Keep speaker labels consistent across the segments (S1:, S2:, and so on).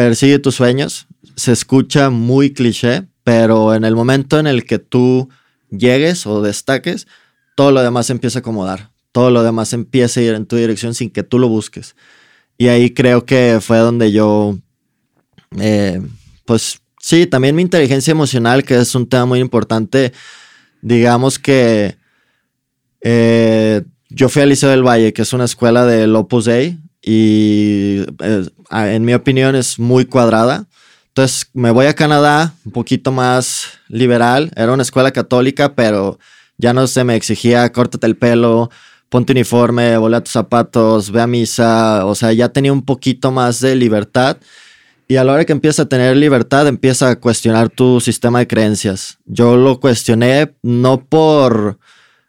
S1: persigue tus sueños. Se escucha muy cliché, pero en el momento en el que tú llegues o destaques, todo lo demás empieza a acomodar. Todo lo demás empieza a ir en tu dirección sin que tú lo busques. Y ahí creo que fue donde yo, eh, pues sí, también mi inteligencia emocional, que es un tema muy importante, digamos que eh, yo fui al Liceo del Valle, que es una escuela del Opus Dei, y eh, en mi opinión es muy cuadrada. Entonces me voy a Canadá, un poquito más liberal. Era una escuela católica, pero ya no se me exigía córtate el pelo, ponte uniforme, volea tus zapatos, ve a misa. O sea, ya tenía un poquito más de libertad. Y a la hora que empieza a tener libertad, empieza a cuestionar tu sistema de creencias. Yo lo cuestioné no por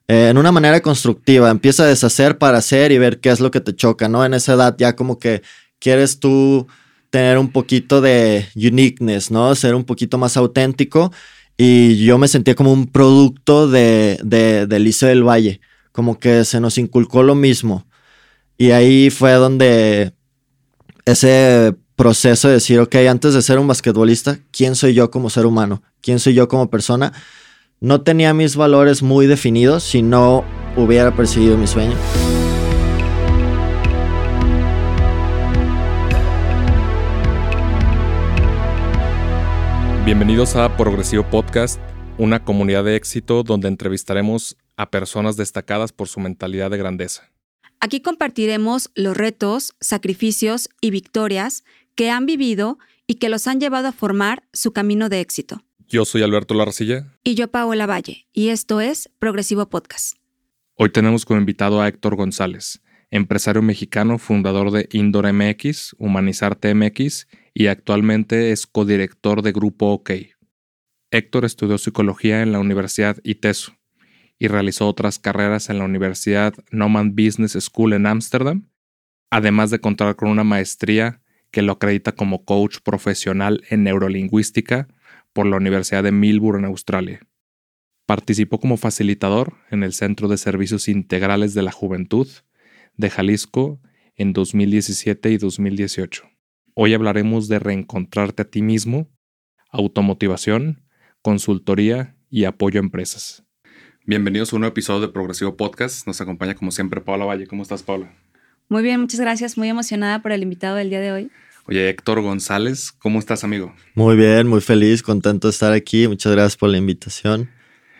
S1: eh, en una manera constructiva. Empieza a deshacer para hacer y ver qué es lo que te choca, ¿no? En esa edad ya como que quieres tú tener un poquito de uniqueness, ¿no? Ser un poquito más auténtico. Y yo me sentía como un producto de, de, del Liceo del Valle. Como que se nos inculcó lo mismo. Y ahí fue donde ese proceso de decir, ok, antes de ser un basquetbolista, ¿quién soy yo como ser humano? ¿Quién soy yo como persona? No tenía mis valores muy definidos si no hubiera perseguido mi sueño.
S2: Bienvenidos a Progresivo Podcast, una comunidad de éxito donde entrevistaremos a personas destacadas por su mentalidad de grandeza.
S3: Aquí compartiremos los retos, sacrificios y victorias que han vivido y que los han llevado a formar su camino de éxito.
S2: Yo soy Alberto Larcilla.
S3: Y yo Paola Valle, y esto es Progresivo Podcast.
S2: Hoy tenemos como invitado a Héctor González, empresario mexicano, fundador de Indoor MX, Humanizarte MX y actualmente es codirector de Grupo OK. Héctor estudió psicología en la Universidad ITESO y realizó otras carreras en la Universidad Noman Business School en Ámsterdam, además de contar con una maestría que lo acredita como coach profesional en neurolingüística por la Universidad de Melbourne en Australia. Participó como facilitador en el Centro de Servicios Integrales de la Juventud de Jalisco en 2017 y 2018. Hoy hablaremos de reencontrarte a ti mismo, automotivación, consultoría y apoyo a empresas. Bienvenidos a un nuevo episodio de Progresivo Podcast. Nos acompaña como siempre Paula Valle. ¿Cómo estás, Paula?
S3: Muy bien, muchas gracias. Muy emocionada por el invitado del día de hoy.
S2: Oye, Héctor González, ¿cómo estás, amigo?
S1: Muy bien, muy feliz, contento de estar aquí. Muchas gracias por la invitación.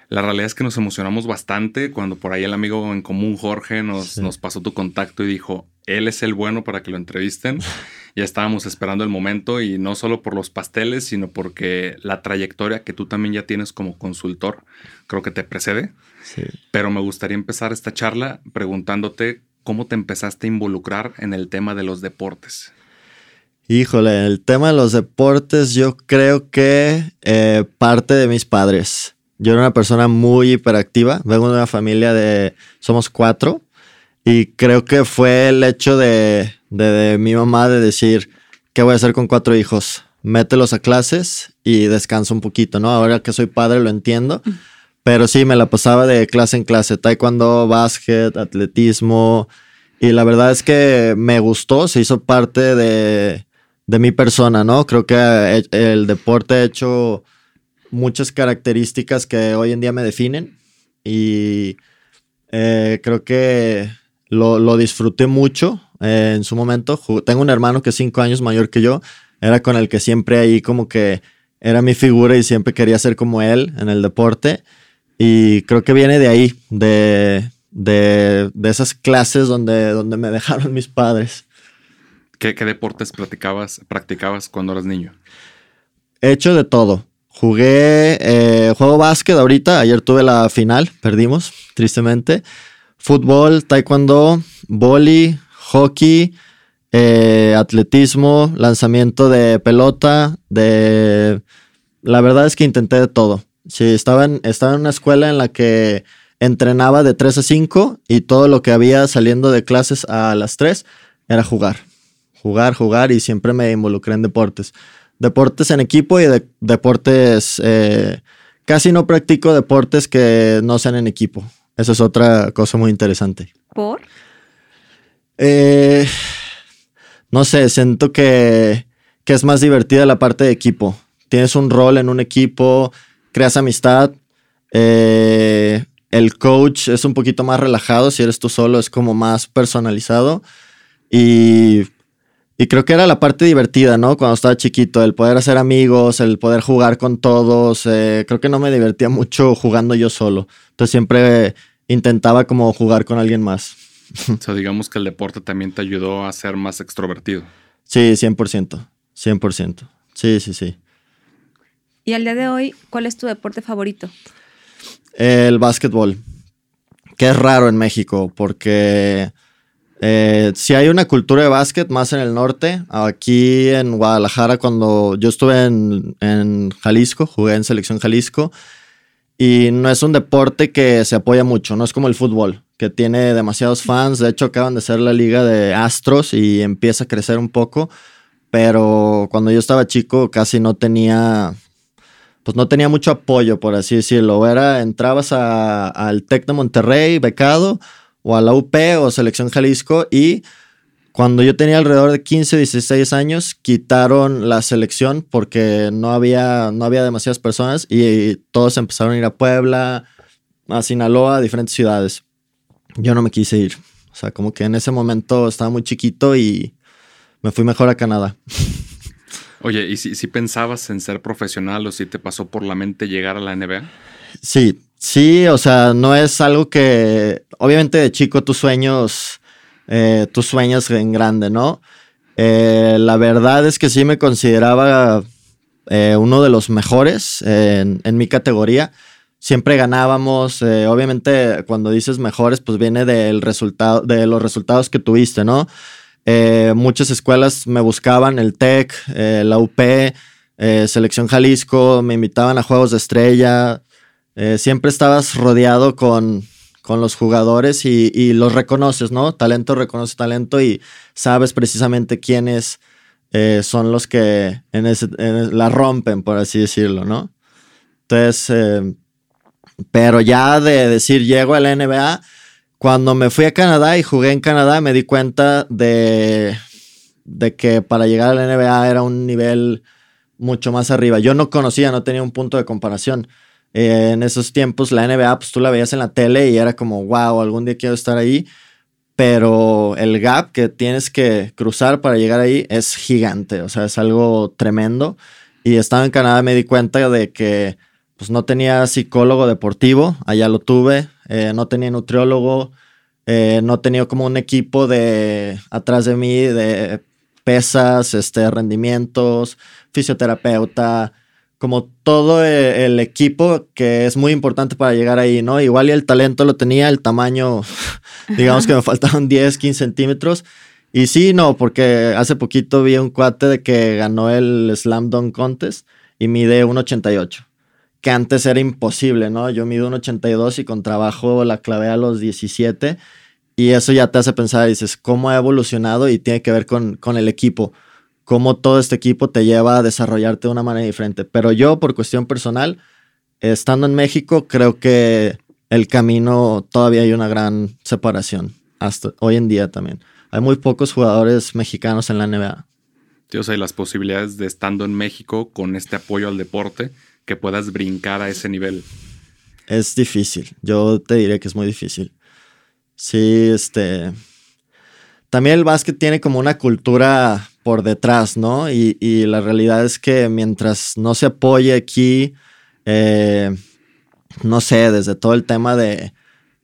S2: La realidad es que nos emocionamos bastante cuando por ahí el amigo en común, Jorge, nos, nos pasó tu contacto y dijo, él es el bueno para que lo entrevisten. ya estábamos esperando el momento y no solo por los pasteles, sino porque la trayectoria que tú también ya tienes como consultor, creo que te precede. Sí. Pero me gustaría empezar esta charla preguntándote cómo te empezaste a involucrar en el tema de los deportes.
S1: Híjole, el tema de los deportes, yo creo que eh, parte de mis padres. Yo era una persona muy hiperactiva, vengo de una familia de, somos cuatro, y creo que fue el hecho de, de, mi mamá de decir, ¿qué voy a hacer con cuatro hijos? Mételos a clases y descansa un poquito, ¿no? Ahora que soy padre lo entiendo, pero sí, me la pasaba de clase en clase, taekwondo, básquet, atletismo, y la verdad es que me gustó, se hizo parte de de mi persona, ¿no? Creo que el deporte ha hecho muchas características que hoy en día me definen y eh, creo que lo, disfruté mucho eh, en su momento. Tengo un hermano que es cinco años mayor que yo, era con el que siempre ahí como que era mi figura y siempre quería ser como él en el deporte y creo que viene de ahí, de, de, de esas clases donde, donde me dejaron mis padres.
S2: ¿Qué, deportes practicabas, practicabas cuando eras niño?
S1: He hecho de todo. Jugué, eh, juego básquet ahorita. Ayer tuve la final, perdimos, tristemente. Fútbol, taekwondo, boli, hockey, eh, atletismo, lanzamiento de pelota, de... La verdad es que intenté de todo. Sí, estaba en, estaba en una escuela en la que entrenaba de 3 a 5 y todo lo que había saliendo de clases a las 3 era jugar jugar, jugar y siempre me involucré en deportes. Deportes en equipo y deportes... Eh, casi no practico deportes que no sean en equipo. Esa es otra cosa muy interesante.
S3: ¿Por?
S1: Eh, no sé, siento que, que es más divertida la parte de equipo. Tienes un rol en un equipo, creas amistad. Eh, el coach es un poquito más relajado, si eres tú solo es como más personalizado. Y, y creo que era la parte divertida, ¿no? Cuando estaba chiquito, el poder hacer amigos, el poder jugar con todos. Eh, creo que no me divertía mucho jugando yo solo. Entonces siempre intentaba como jugar con alguien más.
S2: O sea, digamos que el deporte también te ayudó a ser más extrovertido.
S1: Sí, 100%. 100%. Sí, sí, sí.
S3: Y al día de hoy, ¿cuál es tu deporte favorito?
S1: El básquetbol, que es raro en México porque eh, si hay una cultura de básquet más en el norte. Aquí en Guadalajara, cuando yo estuve en, en Jalisco, jugué en Selección Jalisco, y no es un deporte que se apoya mucho, no es como el fútbol, que tiene demasiados fans. De hecho, acaban de ser la liga de Astros y empieza a crecer un poco. Pero cuando yo estaba chico casi no tenía pues no tenía mucho apoyo, por así decirlo. Era, entrabas al TEC de Monterrey, becado, o a la UP o Selección Jalisco, y cuando yo tenía alrededor de 15, 16 años, quitaron la selección porque no había, no había demasiadas personas y todos empezaron a ir a Puebla, a Sinaloa, a diferentes ciudades. Yo no me quise ir. O sea, como que en ese momento estaba muy chiquito y me fui mejor a Canadá.
S2: Oye, ¿y si, pensabas en ser profesional o si te pasó por la mente llegar a la NBA?
S1: Sí, sí, o sea, no es algo que, obviamente de chico tus sueños, eh, tus sueños en grande, ¿no? Eh, la verdad es que sí me consideraba eh, uno de los mejores en, en, mi categoría. Siempre ganábamos, obviamente cuando dices mejores, pues viene del resultado, de los resultados que tuviste, ¿no? Muchas escuelas me buscaban, el TEC, la UP, Selección Jalisco, me invitaban a juegos de estrella. Siempre estabas rodeado con, con los jugadores y, los reconoces, ¿no? Talento reconoce talento y sabes precisamente quiénes son los que en ese, la rompen, por así decirlo, ¿no? Entonces, pero ya de decir llego a la NBA, cuando me fui a Canadá y jugué en Canadá, me di cuenta de, de que para llegar a la NBA era un nivel mucho más arriba. Yo no conocía, no tenía un punto de comparación. En esos tiempos la NBA, pues tú la veías en la tele y era como, wow, algún día quiero estar ahí. Pero el gap que tienes que cruzar para llegar ahí es gigante, o sea, es algo tremendo. Y estando en Canadá me di cuenta de que pues no tenía psicólogo deportivo, allá lo tuve, eh, no tenía nutriólogo, eh, no tenía como un equipo de atrás de mí de pesas, este, rendimientos, fisioterapeuta, como todo e, el equipo que es muy importante para llegar ahí, ¿no? Igual y el talento lo tenía, el tamaño, digamos que me faltaban 10, 15 centímetros. Y sí, no, porque hace poquito vi un cuate de que ganó el Slam Dunk Contest y mide 1,88 que antes era imposible, ¿no? Yo mido un 82 y con trabajo la clavé a los 17 y eso ya te hace pensar, dices, ¿cómo ha evolucionado? Y tiene que ver con, con el equipo, cómo todo este equipo te lleva a desarrollarte de una manera diferente. Pero yo, por cuestión personal, estando en México, creo que el camino todavía hay una gran separación, hasta hoy en día también. Hay muy pocos jugadores mexicanos en la NBA.
S2: o sea, las posibilidades de estando en México con este apoyo al deporte, que puedas brincar a ese nivel?
S1: Es difícil, yo te diré que es muy difícil. Sí, este... También el básquet tiene como una cultura por detrás, ¿no? Y, la realidad es que mientras no se apoye aquí, eh, no sé, desde todo el tema de,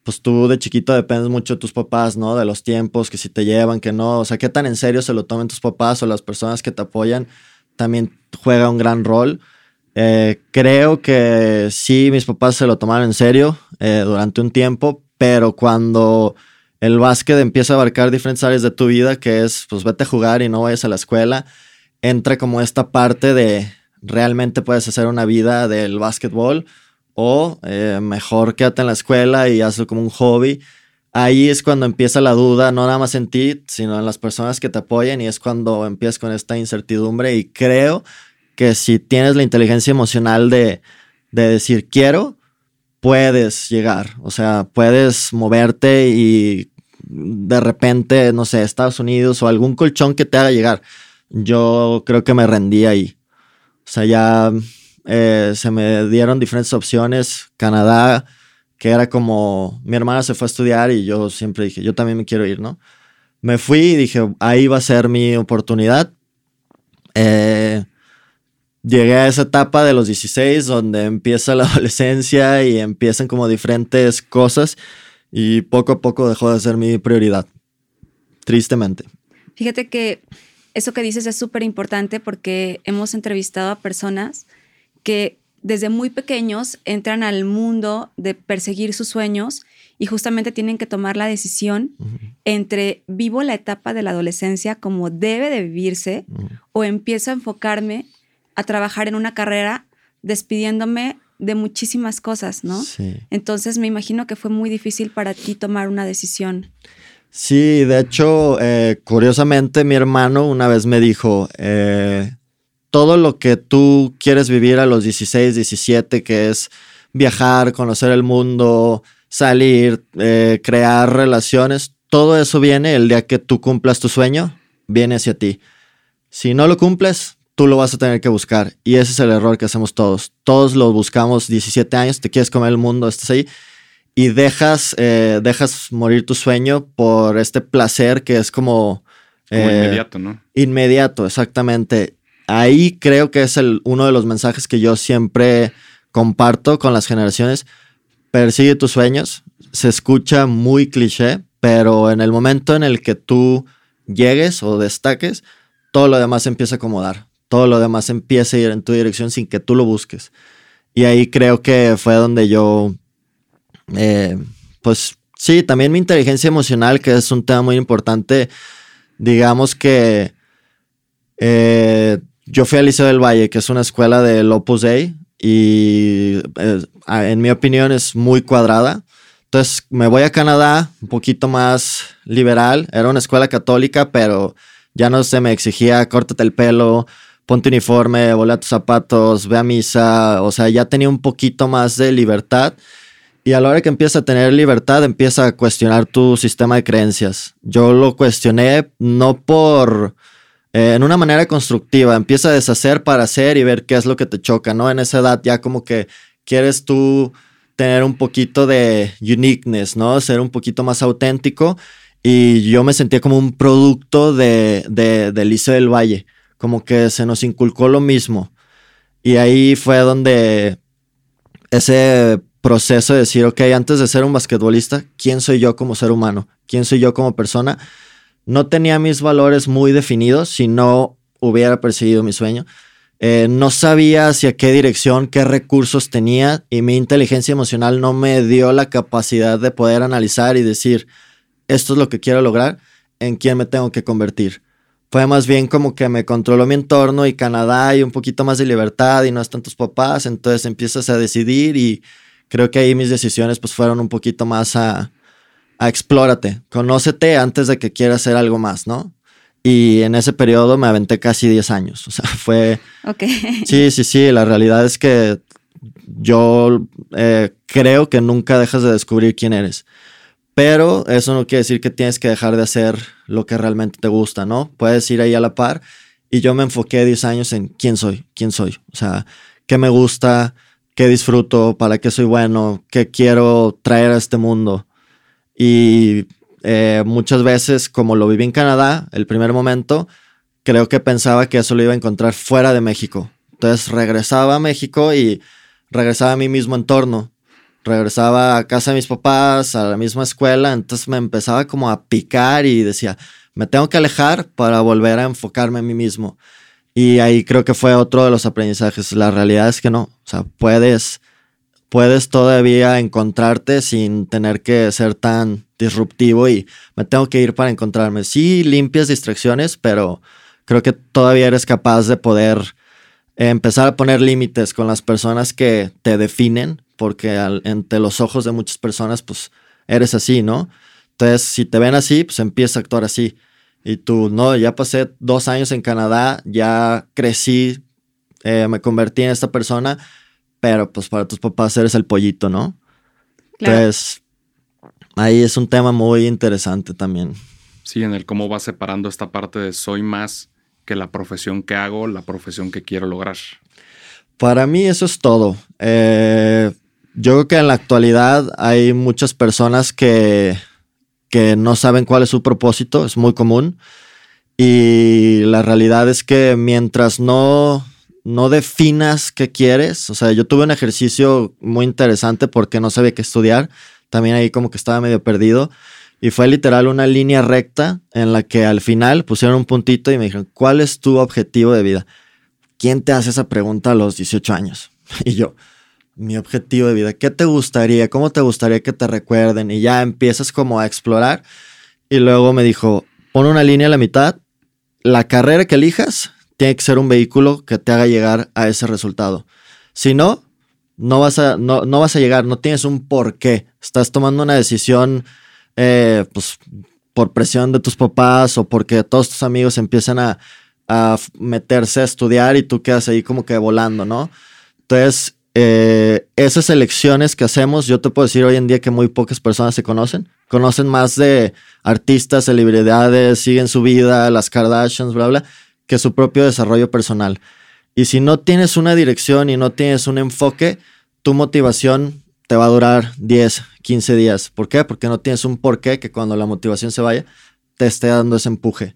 S1: pues tú de chiquito dependes mucho de tus papás, ¿no? De los tiempos, que si te llevan, que no, o sea, qué tan en serio se lo tomen tus papás o las personas que te apoyan, también juega un gran rol. Eh, creo que sí, mis papás se lo tomaron en serio eh, durante un tiempo, pero cuando el básquet empieza a abarcar diferentes áreas de tu vida, que es, pues vete a jugar y no vayas a la escuela, entra como esta parte de realmente puedes hacer una vida del básquetbol o eh, mejor quédate en la escuela y hazlo como un hobby. Ahí es cuando empieza la duda, no nada más en ti, sino en las personas que te apoyan y es cuando empiezas con esta incertidumbre. Y creo que si tienes la inteligencia emocional de, decir quiero, puedes llegar. O sea, puedes moverte y de repente, no sé, Estados Unidos o algún colchón que te haga llegar. yo creo que me rendí ahí. O sea, ya eh, se me dieron diferentes opciones. Canadá, que era como, mi hermana se fue a estudiar y yo siempre dije, yo también me quiero ir, ¿no? Me fui y dije, ahí va a ser mi oportunidad. Eh, llegué a esa etapa de los 16 donde empieza la adolescencia y empiezan como diferentes cosas y poco a poco dejó de ser mi prioridad, tristemente.
S3: Fíjate que eso que dices es súper importante porque hemos entrevistado a personas que desde muy pequeños entran al mundo de perseguir sus sueños y justamente tienen que tomar la decisión entre vivo la etapa de la adolescencia como debe de vivirse o empiezo a enfocarme a trabajar en una carrera despidiéndome de muchísimas cosas, ¿no? Sí. Entonces me imagino que fue muy difícil para ti tomar una decisión.
S1: Sí, de hecho, eh, curiosamente mi hermano una vez me dijo, eh, todo lo que tú quieres vivir a los 16, 17, que es viajar, conocer el mundo, salir, eh, crear relaciones, todo eso viene el día que tú cumplas tu sueño, viene hacia ti. Si no lo cumples, tú lo vas a tener que buscar. Y ese es el error que hacemos todos. Todos lo buscamos 17 años, te quieres comer el mundo, estás ahí. Y dejas, eh, dejas morir tu sueño por este placer que es como...
S2: como eh, inmediato, ¿no?
S1: Inmediato, exactamente. Ahí creo que es el, uno de los mensajes que yo siempre comparto con las generaciones. Persigue tus sueños. Se escucha muy cliché, pero en el momento en el que tú llegues o destaques, todo lo demás empieza a acomodar todo lo demás empieza a ir en tu dirección sin que tú lo busques. Y ahí creo que fue donde yo, eh, pues sí, también mi inteligencia emocional, que es un tema muy importante, digamos que eh, yo fui al Liceo del Valle, que es una escuela del Opus Dei, y eh, en mi opinión es muy cuadrada. Entonces me voy a Canadá, un poquito más liberal. Era una escuela católica, pero ya no se me exigía córtate el pelo, ponte uniforme, volea tus zapatos, ve a misa, o sea, ya tenía un poquito más de libertad. Y a la hora que empieza a tener libertad, empieza a cuestionar tu sistema de creencias. Yo lo cuestioné no por, eh, en una manera constructiva, empieza a deshacer para hacer y ver qué es lo que te choca, ¿no? En esa edad ya como que quieres tú tener un poquito de uniqueness, ¿no? Ser un poquito más auténtico. Y yo me sentía como un producto de, de, de Liceo del Valle como que se nos inculcó lo mismo. Y ahí fue donde ese proceso de decir, ok, antes de ser un basquetbolista, ¿quién soy yo como ser humano? ¿Quién soy yo como persona? No tenía mis valores muy definidos si no hubiera perseguido mi sueño. Eh, no sabía hacia qué dirección, qué recursos tenía y mi inteligencia emocional no me dio la capacidad de poder analizar y decir, esto es lo que quiero lograr, en quién me tengo que convertir fue más bien como que me controló mi entorno y Canadá y un poquito más de libertad y no están tus papás, entonces empiezas a decidir y creo que ahí mis decisiones pues fueron un poquito más a, a explórate, conócete antes de que quieras hacer algo más, ¿no? Y en ese periodo me aventé casi 10 años, o sea, fue...
S3: Ok.
S1: Sí, sí, sí, la realidad es que yo eh, creo que nunca dejas de descubrir quién eres. Pero eso no quiere decir que tienes que dejar de hacer lo que realmente te gusta, ¿no? Puedes ir ahí a la par. Y yo me enfoqué 10 años en quién soy, quién soy. O sea, qué me gusta, qué disfruto, para qué soy bueno, qué quiero traer a este mundo. Y eh, muchas veces, como lo viví en Canadá, el primer momento, creo que pensaba que eso lo iba a encontrar fuera de México. Entonces regresaba a México y regresaba a mi mismo entorno regresaba a casa de mis papás, a la misma escuela, entonces me empezaba como a picar y decía, me tengo que alejar para volver a enfocarme en mí mismo. Y ahí creo que fue otro de los aprendizajes. La realidad es que no, o sea, puedes, puedes todavía encontrarte sin tener que ser tan disruptivo y me tengo que ir para encontrarme. Sí, limpias distracciones, pero creo que todavía eres capaz de poder empezar a poner límites con las personas que te definen porque entre los ojos de muchas personas, pues eres así, ¿no? Entonces, si te ven así, pues empieza a actuar así. Y tú, no, ya pasé dos años en Canadá, ya crecí, eh, me convertí en esta persona, pero pues para tus papás eres el pollito, ¿no? Entonces, ahí es un tema muy interesante también.
S2: Sí, en el cómo vas separando esta parte de soy más que la profesión que hago, la profesión que quiero lograr?
S1: Para mí eso es todo. Eh, yo creo que en la actualidad hay muchas personas que, que no saben cuál es su propósito, es muy común. Y la realidad es que mientras no, no definas qué quieres, o sea, yo tuve un ejercicio muy interesante porque no sabía qué estudiar, también ahí como que estaba medio perdido. Y fue literal una línea recta en la que al final pusieron un puntito y me dijeron, ¿cuál es tu objetivo de vida? ¿Quién te hace esa pregunta a los 18 años? Y yo, mi objetivo de vida, ¿qué te gustaría? ¿Cómo te gustaría que te recuerden? Y ya empiezas como a explorar. Y luego me dijo, pon una línea a la mitad la carrera que elijas tiene que ser un vehículo que te haga llegar a ese resultado. Si no, no vas a, no, no vas a llegar, no tienes un por qué. Estás tomando una decisión eh, pues, por presión de tus papás o porque todos tus amigos empiezan a, a meterse a estudiar y tú quedas ahí como que volando, ¿no? Entonces, eh, esas elecciones que hacemos, yo te puedo decir hoy en día que muy pocas personas se conocen. Conocen más de artistas, celebridades, siguen su vida, las Kardashians, bla, bla, que su propio desarrollo personal. Y si no tienes una dirección y no tienes un enfoque, tu motivación te va a durar 10, 15 días. ¿Por qué? Porque no tienes un porqué que cuando la motivación se vaya, te esté dando ese empuje.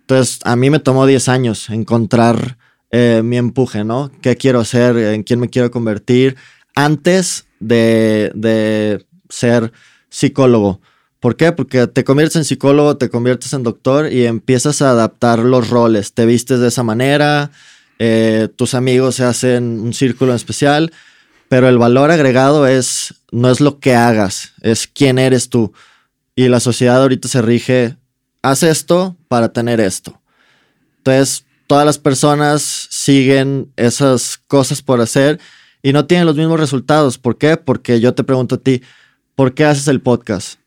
S1: Entonces, a mí me tomó 10 años encontrar eh, mi empuje, ¿no? ¿Qué quiero hacer? ¿En quién me quiero convertir? Antes de, de ser psicólogo. ¿Por qué? Porque te conviertes en psicólogo, te conviertes en doctor y empiezas a adaptar los roles. Te vistes de esa manera, eh, tus amigos se hacen un círculo especial, pero el valor agregado es, no es lo que hagas, es quién eres tú. Y la sociedad ahorita se rige, haz esto para tener esto. Entonces, todas las personas siguen esas cosas por hacer y no tienen los mismos resultados. ¿Por qué? Porque yo te pregunto a ti, ¿por qué haces el podcast?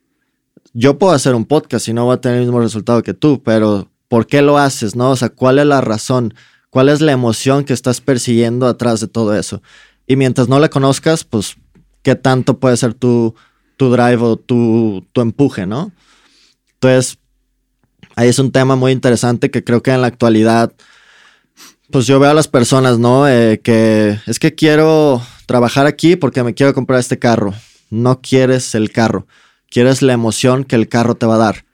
S1: Yo puedo hacer un podcast y no voy a tener el mismo resultado que tú, pero ¿por qué lo haces? ¿No? O sea, ¿cuál es la razón? ¿Cuál es la emoción que estás persiguiendo atrás de todo eso? Y mientras no la conozcas, pues, ¿qué tanto puede ser tu, tu drive o tu, tu empuje, no? Entonces, ahí es un tema muy interesante que creo que en la actualidad pues yo veo a las personas, ¿no? Eh, que es que quiero trabajar aquí porque me quiero comprar este carro. No quieres el carro, quieres la emoción que el carro te va a dar.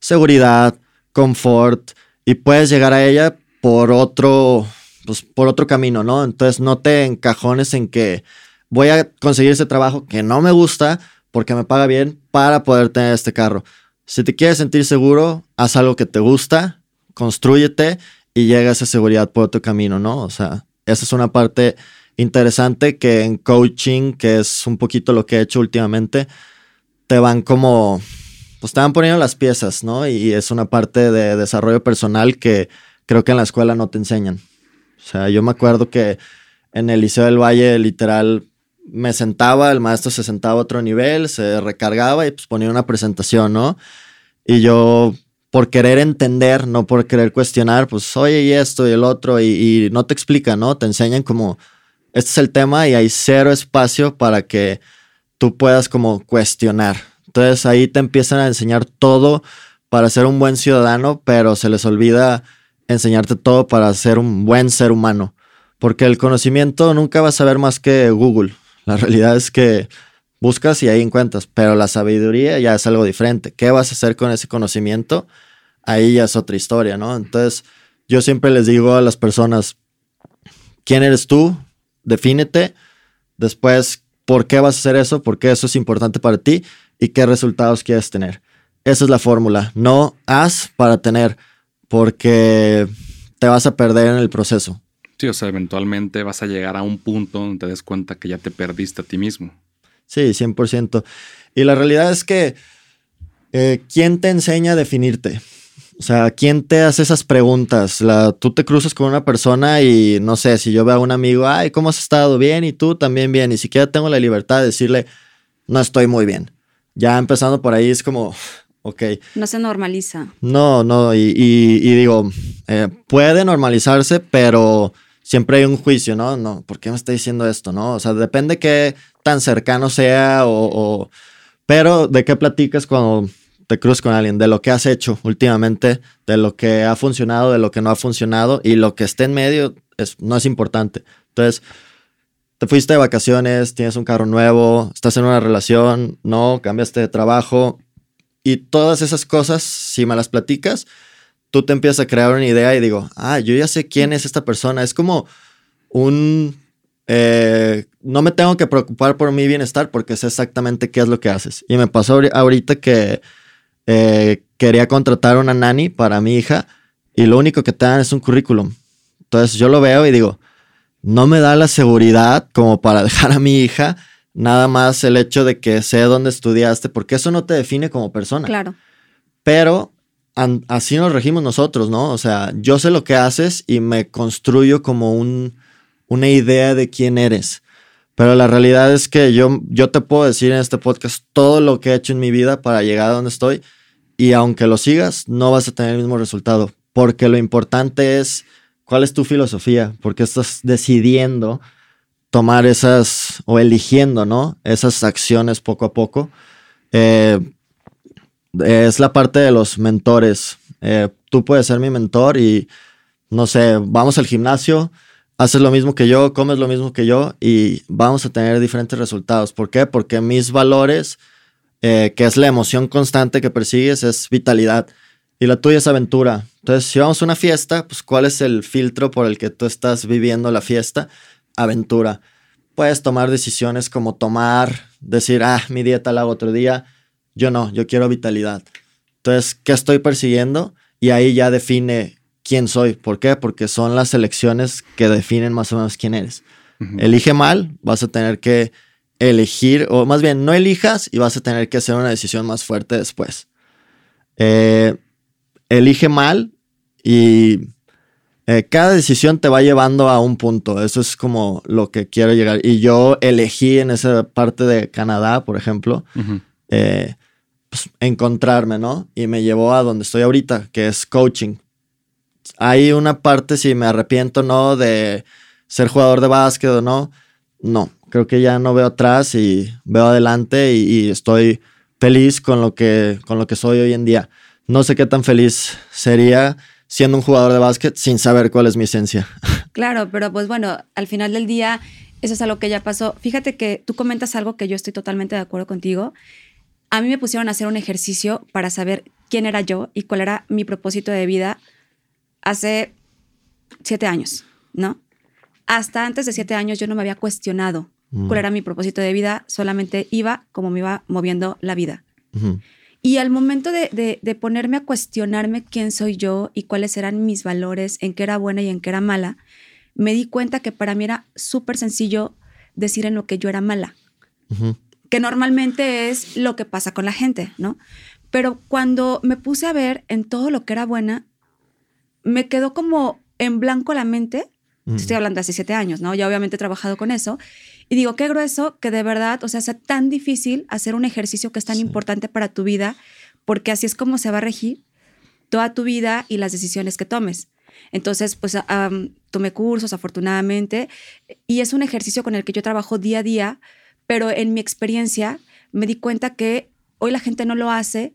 S1: Seguridad, confort, y puedes llegar a ella por otro, pues por otro camino, ¿no? Entonces no te encajones en que voy a conseguir ese trabajo que no me gusta porque me paga bien para poder tener este carro. Si te quieres sentir seguro, haz algo que te gusta, construyete y llega esa seguridad por otro camino, ¿no? O sea, esa es una parte interesante que en coaching, que es un poquito lo que he hecho últimamente, te van como, pues te van poniendo las piezas, ¿no? Y es una parte de desarrollo personal que creo que en la escuela no te enseñan. O sea, yo me acuerdo que en el Liceo del Valle, literal, me sentaba, el maestro se sentaba a otro nivel, se recargaba y pues ponía una presentación, ¿no? Y yo por querer entender, no por querer cuestionar, pues oye y esto y el otro, y, no te explican, ¿no? Te enseñan como, este es el tema y hay cero espacio para que tú puedas como cuestionar. Entonces ahí te empiezan a enseñar todo para ser un buen ciudadano, pero se les olvida enseñarte todo para ser un buen ser humano. Porque el conocimiento nunca vas a ver más que Google. La realidad es que buscas y ahí encuentras, pero la sabiduría ya es algo diferente. ¿Qué vas a hacer con ese conocimiento? Ahí ya es otra historia, ¿no? Entonces, yo siempre les digo a las personas, ¿quién eres tú? Defínete. Después, ¿por qué vas a hacer eso? ¿Por qué eso es importante para ti? ¿Y qué resultados quieres tener? Esa es la fórmula. No haz para tener, porque te vas a perder en el proceso.
S2: Sí, o sea, eventualmente vas a llegar a un punto donde te des cuenta que ya te perdiste a ti mismo.
S1: Sí, 100%. Y la realidad es que, eh, ¿quién te enseña a definirte? O sea, ¿quién te hace esas preguntas? La, tú te cruzas con una persona y no sé, si yo veo a un amigo, ay, ¿cómo has estado? Bien, y tú también bien. Ni siquiera tengo la libertad de decirle, no estoy muy bien. Ya empezando por ahí es como, ok.
S3: No se normaliza.
S1: No, no, y, digo, eh, puede normalizarse, pero siempre hay un juicio, ¿no? No, ¿por qué me está diciendo esto, no? O sea, depende qué tan cercano sea o, o pero de qué platicas cuando te cruzas con alguien, de lo que has hecho últimamente, de lo que ha funcionado, de lo que no ha funcionado y lo que esté en medio es, no es importante. Entonces, te fuiste de vacaciones, tienes un carro nuevo, estás en una relación, no, cambiaste de trabajo y todas esas cosas, si me las platicas, tú te empiezas a crear una idea y digo, ah, yo ya sé quién es esta persona. Es como un... Eh, no me tengo que preocupar por mi bienestar porque sé exactamente qué es lo que haces. Y me pasó ahorita que eh, quería contratar una nani para mi hija y lo único que te dan es un currículum. Entonces yo lo veo y digo, no me da la seguridad como para dejar a mi hija nada más el hecho de que sé dónde estudiaste, porque eso no te define como persona.
S3: Claro.
S1: Pero así nos regimos nosotros, ¿no? O sea, yo sé lo que haces y me construyo como un, una idea de quién eres. Pero la realidad es que yo, yo te puedo decir en este podcast todo lo que he hecho en mi vida para llegar a donde estoy y aunque lo sigas, no vas a tener el mismo resultado, porque lo importante es cuál es tu filosofía, porque estás decidiendo tomar esas o eligiendo, ¿no? Esas acciones poco a poco. Eh, es la parte de los mentores. Eh, tú puedes ser mi mentor y, no sé, vamos al gimnasio, haces lo mismo que yo, comes lo mismo que yo y vamos a tener diferentes resultados. ¿Por qué? Porque mis valores eh, que es la emoción constante que persigues, es vitalidad. Y la tuya es aventura. Entonces, si vamos a una fiesta, pues ¿cuál es el filtro por el que tú estás viviendo la fiesta? Aventura. Puedes tomar decisiones como tomar, decir, ah, mi dieta la hago otro día. Yo no, yo quiero vitalidad. Entonces, ¿qué estoy persiguiendo? Y ahí ya define quién soy. ¿Por qué? Porque son las elecciones que definen más o menos quién eres. Elige mal, vas a tener que elegir, o más bien, no elijas y vas a tener que hacer una decisión más fuerte después. Eh, elige mal y eh, cada decisión te va llevando a un punto. Eso es como lo que quiero llegar. Y yo elegí en esa parte de Canadá, por ejemplo, eh, pues, encontrarme, ¿no? Y me llevó a donde estoy ahorita, que es coaching. Hay una parte, si me arrepiento, ¿no? De ser jugador de básquet o no. No, creo que ya no veo atrás y veo adelante y, estoy feliz con lo, que, con lo que soy hoy en día. No sé qué tan feliz sería siendo un jugador de básquet sin saber cuál es mi esencia.
S3: Claro, pero pues bueno, al final del día, eso es algo que ya pasó. Fíjate que tú comentas algo que yo estoy totalmente de acuerdo contigo. A mí me pusieron a hacer un ejercicio para saber quién era yo y cuál era mi propósito de vida hace siete años, ¿no? Hasta antes de siete años yo no me había cuestionado cuál era mi propósito de vida, solamente iba como me iba moviendo la vida. Y al momento de, ponerme a cuestionarme quién soy yo y cuáles eran mis valores, en qué era buena y en qué era mala, me di cuenta que para mí era súper sencillo decir en lo que yo era mala, que normalmente es lo que pasa con la gente, ¿no? Pero cuando me puse a ver en todo lo que era buena, me quedó como en blanco la mente. Estoy hablando de hace siete años, ¿no? Ya obviamente he trabajado con eso. Y digo, qué grueso que de verdad, o sea, sea tan difícil hacer un ejercicio que es tan importante para tu vida, porque así es como se va a regir toda tu vida y las decisiones que tomes. Entonces, pues tomé cursos, afortunadamente, y es un ejercicio con el que yo trabajo día a día, pero en mi experiencia me di cuenta que hoy la gente no lo hace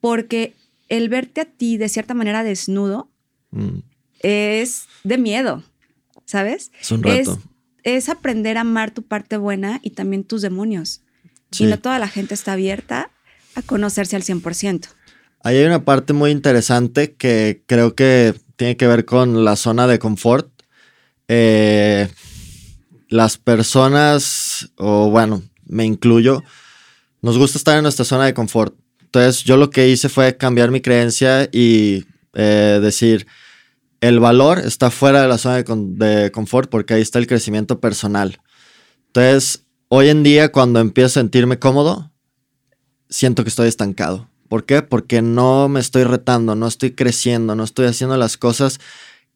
S3: porque el verte a ti de cierta manera desnudo mm. es de miedo, ¿sabes?
S1: Es un reto
S3: es aprender a amar tu parte buena y también tus demonios. Y no toda la gente está abierta a conocerse al 100%.
S1: Ahí hay una parte muy interesante que creo que tiene que ver con la zona de confort. Eh, las personas, o bueno, me incluyo, nos gusta estar en nuestra zona de confort. Entonces yo lo que hice fue cambiar mi creencia y eh, decir, el valor está fuera de la zona de, confort porque ahí está el crecimiento personal. Entonces, hoy en día cuando empiezo a sentirme cómodo, siento que estoy estancado. ¿Por qué? Porque no me estoy retando, no estoy creciendo, no estoy haciendo las cosas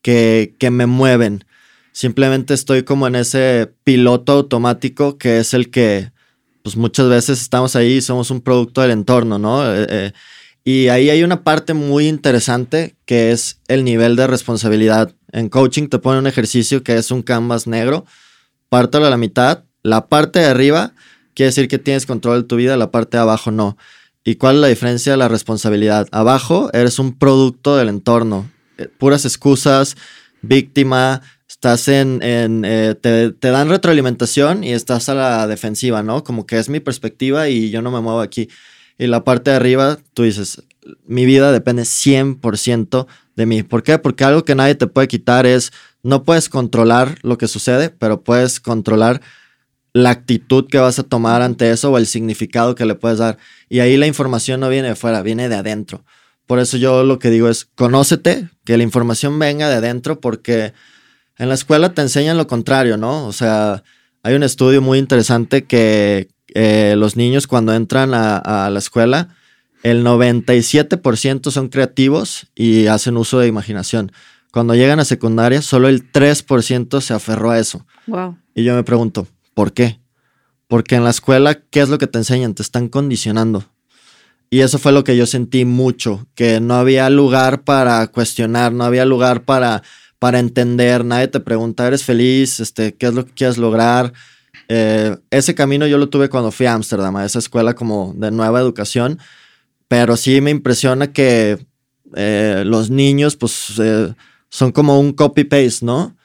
S1: que, que me mueven. Simplemente estoy como en ese piloto automático que es el que, pues muchas veces estamos ahí y somos un producto del entorno, ¿no? Eh, eh, y ahí hay una parte muy interesante que es el nivel de responsabilidad. En coaching te pone un ejercicio que es un canvas negro, pártelo a la mitad, la parte de arriba quiere decir que tienes control de tu vida, la parte de abajo no. ¿Y cuál es la diferencia de la responsabilidad? Abajo eres un producto del entorno. Eh, puras excusas, víctima, estás en, eh, te, te, dan retroalimentación y estás a la defensiva, ¿no? Como que es mi perspectiva y yo no me muevo aquí. Y la parte de arriba, tú dices, mi vida depende 100% de mí. ¿Por qué? Porque algo que nadie te puede quitar es, no puedes controlar lo que sucede, pero puedes controlar la actitud que vas a tomar ante eso o el significado que le puedes dar. Y ahí la información no viene de fuera, viene de adentro. Por eso yo lo que digo es, conócete, que la información venga de adentro, porque en la escuela te enseñan lo contrario, ¿no? O sea, hay un estudio muy interesante que eh, los niños cuando entran a, la escuela, el 97% son creativos y hacen uso de imaginación. Cuando llegan a secundaria, solo el 3% se aferró a eso.
S3: Wow.
S1: Y yo me pregunto, ¿por qué? Porque en la escuela, ¿qué es lo que te enseñan? Te están condicionando. Y eso fue lo que yo sentí mucho, que no había lugar para cuestionar, no había lugar para, para entender, nadie te pregunta, ¿eres feliz? Este, ¿Qué es lo que quieres lograr? Eh, ese camino yo lo tuve cuando fui a Ámsterdam, a esa escuela como de nueva educación, pero sí me impresiona que eh, los niños pues eh, son como un copy-paste, ¿no?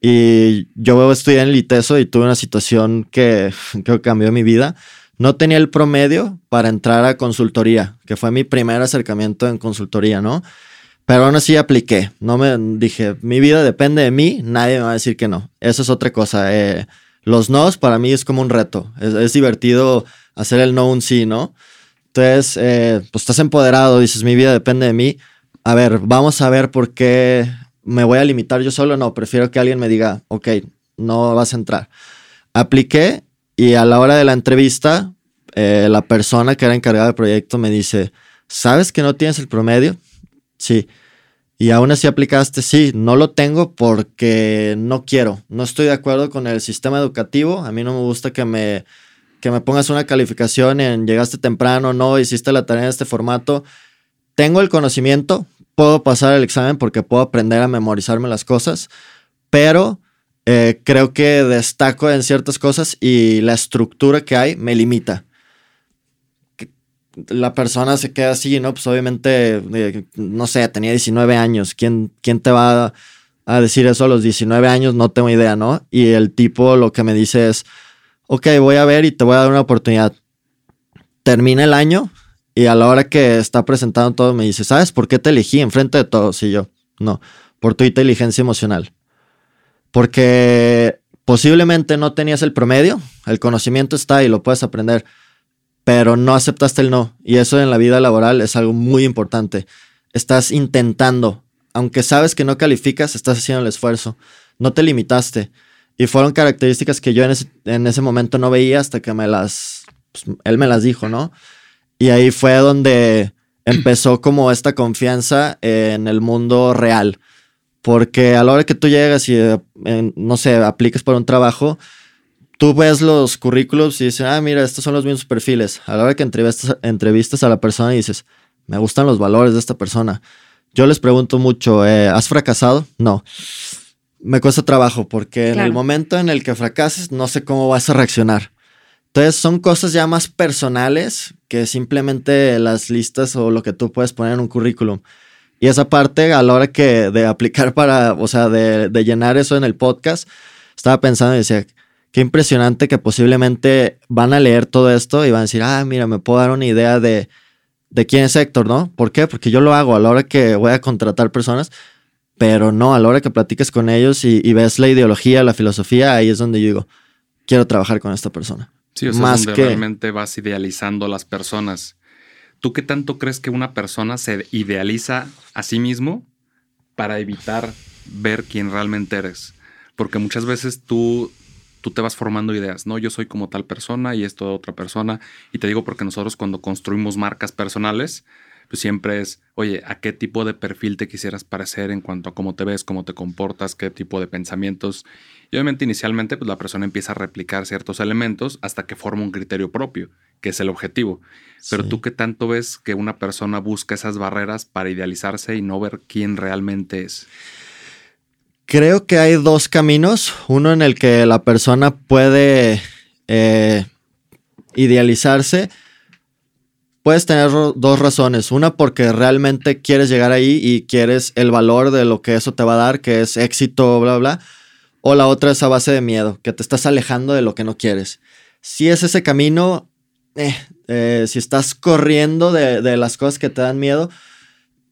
S1: Y yo estudié en Liteso y tuve una situación que que cambió mi vida. No tenía el promedio para entrar a consultoría, que fue mi primer acercamiento en consultoría, ¿no? Pero aún así apliqué. No me dije, mi vida depende de mí, nadie me va a decir que no. Eso es otra cosa. Eh, los nos para mí es como un reto. Es, divertido hacer el no un sí, ¿no? Entonces, eh, pues estás empoderado, dices, mi vida depende de mí. A ver, vamos a ver por qué me voy a limitar yo solo. No, prefiero que alguien me diga, ok, no vas a entrar. Apliqué y a la hora de la entrevista, eh, la persona que era encargada del proyecto me dice, ¿sabes que no tienes el promedio? Sí. Y aún así aplicaste, sí, no lo tengo porque no quiero, no estoy de acuerdo con el sistema educativo, a mí no me gusta que me, que me pongas una calificación en llegaste temprano, no, hiciste la tarea en este formato. Tengo el conocimiento, puedo pasar el examen porque puedo aprender a memorizarme las cosas, pero eh, creo que destaco en ciertas cosas y la estructura que hay me limita. La persona se queda así, ¿no? Pues obviamente, no sé, tenía 19 años. ¿Quién, ¿Quién te va a decir eso a los 19 años? No tengo idea, ¿no? Y el tipo lo que me dice es, ok, voy a ver y te voy a dar una oportunidad. Termina el año y a la hora que está presentando todo me dice, ¿sabes por qué te elegí enfrente de todos? Y yo, no, por tu inteligencia emocional porque posiblemente no tenías el promedio, el conocimiento está y lo puedes aprender, pero no aceptaste el no. Y eso en la vida laboral es algo muy importante. Estás intentando, aunque sabes que no calificas, estás haciendo el esfuerzo. No te limitaste. Y fueron características que yo en ese, momento no veía hasta que me las, pues, él me las dijo, ¿no? Y ahí fue donde empezó como esta confianza en el mundo real porque a la hora que tú llegas y, eh, no sé, apliques para un trabajo, tú ves los currículos y dices, ah, mira, estos son los mismos perfiles. A la hora que entrevistas, entrevistas a la persona y dices, me gustan los valores de esta persona. Yo les pregunto mucho, eh, ¿has fracasado? No. Me cuesta trabajo porque en el momento en el que fracases no sé cómo vas a reaccionar. Entonces son cosas ya más personales que simplemente las listas o lo que tú puedes poner en un currículum. Y esa parte, a la hora que de aplicar para, o sea, de, llenar eso en el podcast, estaba pensando y decía, qué impresionante que posiblemente van a leer todo esto y van a decir, ah, mira, me puedo dar una idea de, de quién es Héctor, ¿no? ¿Por qué? Porque yo lo hago a la hora que voy a contratar personas, pero no, a la hora que platiques con ellos y, ves la ideología, la filosofía, ahí es donde yo digo, quiero trabajar con esta persona.
S2: Sí, o sea, Más donde realmente vas idealizando a las personas. ¿Tú qué tanto crees que una persona se idealiza a sí mismo para evitar ver quién realmente eres? Porque muchas veces tú, tú te vas formando ideas, ¿no? Yo soy como tal persona y esto otra persona. Y te digo porque nosotros cuando construimos marcas personales, pues siempre es, oye, ¿a qué tipo de perfil te quisieras parecer en cuanto a cómo te ves, cómo te comportas, qué tipo de pensamientos? Y obviamente inicialmente pues la persona empieza a replicar ciertos elementos hasta que forma un criterio propio, que es el objetivo. Pero tú qué tanto ves que una persona busca esas barreras para idealizarse y no ver quién realmente es?
S1: Creo que hay dos caminos. Uno en el que la persona puede eh, idealizarse puedes tener dos razones. Una porque realmente quieres llegar ahí y quieres el valor de lo que eso te va a dar, que es éxito, bla, bla. O la otra es a base de miedo, que te estás alejando de lo que no quieres. Si es ese camino, eh, eh, si estás corriendo de, las cosas que te dan miedo,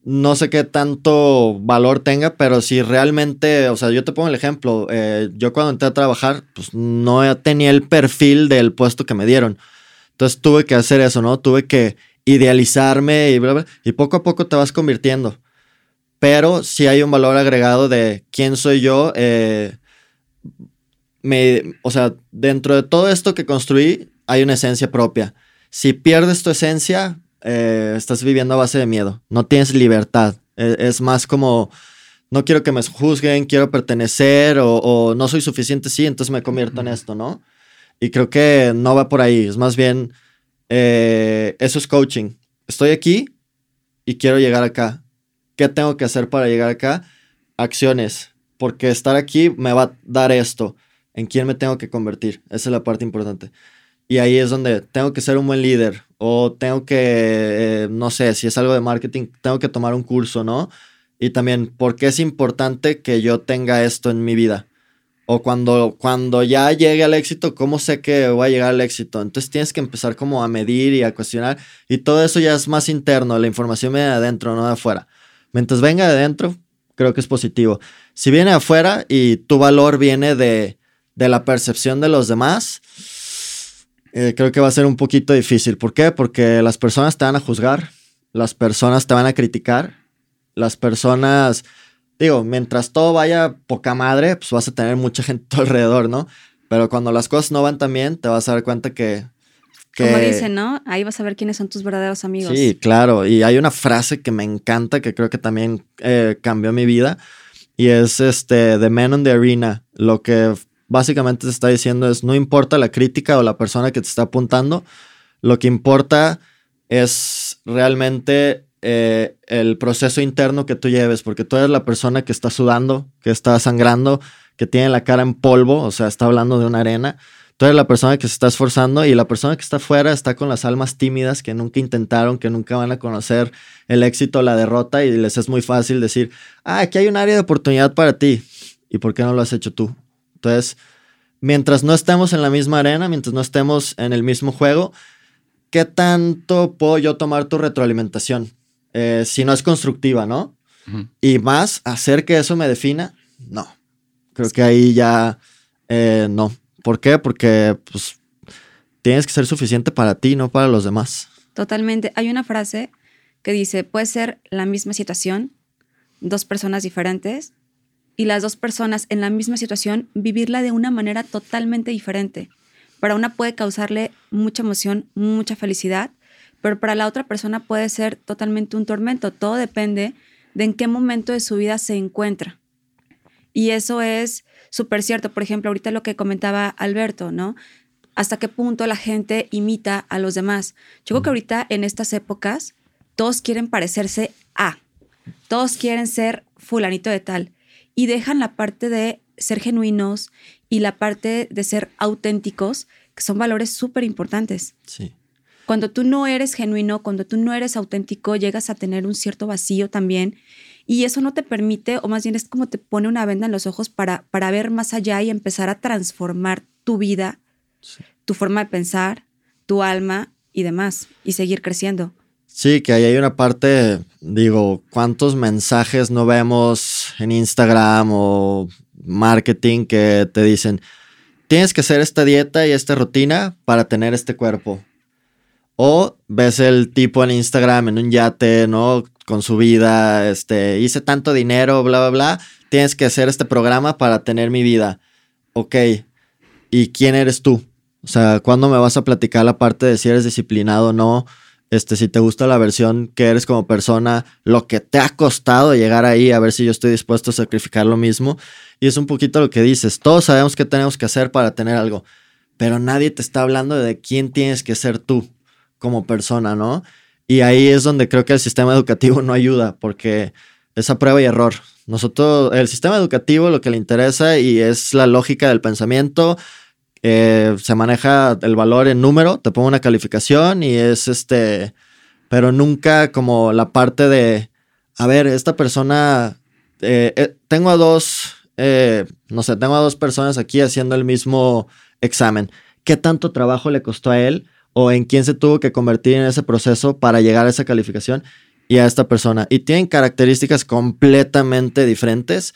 S1: no sé qué tanto valor tenga, pero si realmente, o sea, yo te pongo el ejemplo, eh, yo cuando entré a trabajar, pues no tenía el perfil del puesto que me dieron. Entonces tuve que hacer eso, ¿no? Tuve que idealizarme y bla, bla, y poco a poco te vas convirtiendo. Pero si hay un valor agregado de quién soy yo, eh, me, o sea, dentro de todo esto que construí, hay una esencia propia. Si pierdes tu esencia, eh, estás viviendo a base de miedo, no tienes libertad. E, es, más como, no quiero que me juzguen, quiero pertenecer o, no soy suficiente, sí, entonces me convierto en esto, ¿no? Y creo que no va por ahí, es más bien, eh, eso es coaching. Estoy aquí y quiero llegar acá. ¿Qué tengo que hacer para llegar acá? Acciones, porque estar aquí me va a dar esto. ¿En quién me tengo que convertir? Esa es la parte importante. Y ahí es donde tengo que ser un buen líder o tengo que, eh, no sé, si es algo de marketing, tengo que tomar un curso, ¿no? Y también, ¿por qué es importante que yo tenga esto en mi vida? O cuando, cuando ya llegue al éxito, ¿cómo sé que voy a llegar al éxito? Entonces tienes que empezar como a medir y a cuestionar. Y todo eso ya es más interno, la información viene de adentro, no de afuera. Mientras venga de adentro, creo que es positivo. Si viene afuera y tu valor viene de, de la percepción de los demás, eh, creo que va a ser un poquito difícil. ¿Por qué? Porque las personas te van a juzgar, las personas te van a criticar, las personas, digo, mientras todo vaya poca madre, pues vas a tener mucha gente alrededor, ¿no? Pero cuando las cosas no van tan bien, te vas a dar cuenta que...
S3: Como dicen, ¿no? Ahí vas a ver quiénes son tus verdaderos amigos.
S1: Sí, claro. Y hay una frase que me encanta, que creo que también eh, cambió mi vida, y es este, The Man on the Arena. Lo que básicamente te está diciendo es, no importa la crítica o la persona que te está apuntando, lo que importa es realmente eh, el proceso interno que tú lleves, porque tú eres la persona que está sudando, que está sangrando, que tiene la cara en polvo, o sea, está hablando de una arena. Tú eres la persona que se está esforzando y la persona que está afuera está con las almas tímidas que nunca intentaron, que nunca van a conocer el éxito o la derrota y les es muy fácil decir, ah, aquí hay un área de oportunidad para ti. ¿Y por qué no lo has hecho tú? Entonces, mientras no estemos en la misma arena, mientras no estemos en el mismo juego, ¿qué tanto puedo yo tomar tu retroalimentación? Eh, si no es constructiva, ¿no? Y más, hacer que eso me defina, no. Creo que ahí ya eh, no. ¿Por qué? Porque pues, tienes que ser suficiente para ti, no para los demás.
S3: Totalmente. Hay una frase que dice, puede ser la misma situación, dos personas diferentes, y las dos personas en la misma situación vivirla de una manera totalmente diferente. Para una puede causarle mucha emoción, mucha felicidad, pero para la otra persona puede ser totalmente un tormento. Todo depende de en qué momento de su vida se encuentra. Y eso es súper cierto. Por ejemplo, ahorita lo que comentaba Alberto, ¿no? Hasta qué punto la gente imita a los demás. Yo creo que ahorita en estas épocas todos quieren parecerse a, todos quieren ser fulanito de tal y dejan la parte de ser genuinos y la parte de ser auténticos, que son valores súper importantes.
S1: Sí.
S3: Cuando tú no eres genuino, cuando tú no eres auténtico, llegas a tener un cierto vacío también. Y eso no te permite, o más bien es como te pone una venda en los ojos para, para ver más allá y empezar a transformar tu vida, tu forma de pensar, tu alma y demás, y seguir creciendo.
S1: Sí, que ahí hay una parte, digo, ¿cuántos mensajes no vemos en Instagram o marketing que te dicen, tienes que hacer esta dieta y esta rutina para tener este cuerpo? O ves el tipo en Instagram en un yate, ¿no? Con su vida, este, hice tanto dinero, bla, bla, bla, tienes que hacer este programa para tener mi vida. Ok, ¿y quién eres tú? O sea, ¿cuándo me vas a platicar la parte de si eres disciplinado o no? Este, si te gusta la versión que eres como persona, lo que te ha costado llegar ahí, a ver si yo estoy dispuesto a sacrificar lo mismo. Y es un poquito lo que dices, todos sabemos qué tenemos que hacer para tener algo, pero nadie te está hablando de quién tienes que ser tú como persona, ¿no? Y ahí es donde creo que el sistema educativo no ayuda, porque es a prueba y error. Nosotros, el sistema educativo lo que le interesa y es la lógica del pensamiento, eh, se maneja el valor en número, te pongo una calificación y es este pero nunca como la parte de, a ver, esta persona, eh, eh, tengo a dos, no sé, tengo a dos personas aquí haciendo el mismo examen. ¿Qué tanto trabajo le costó a él o en quién se tuvo que convertir en ese proceso para llegar a esa calificación y a esta persona? Y tienen características completamente diferentes.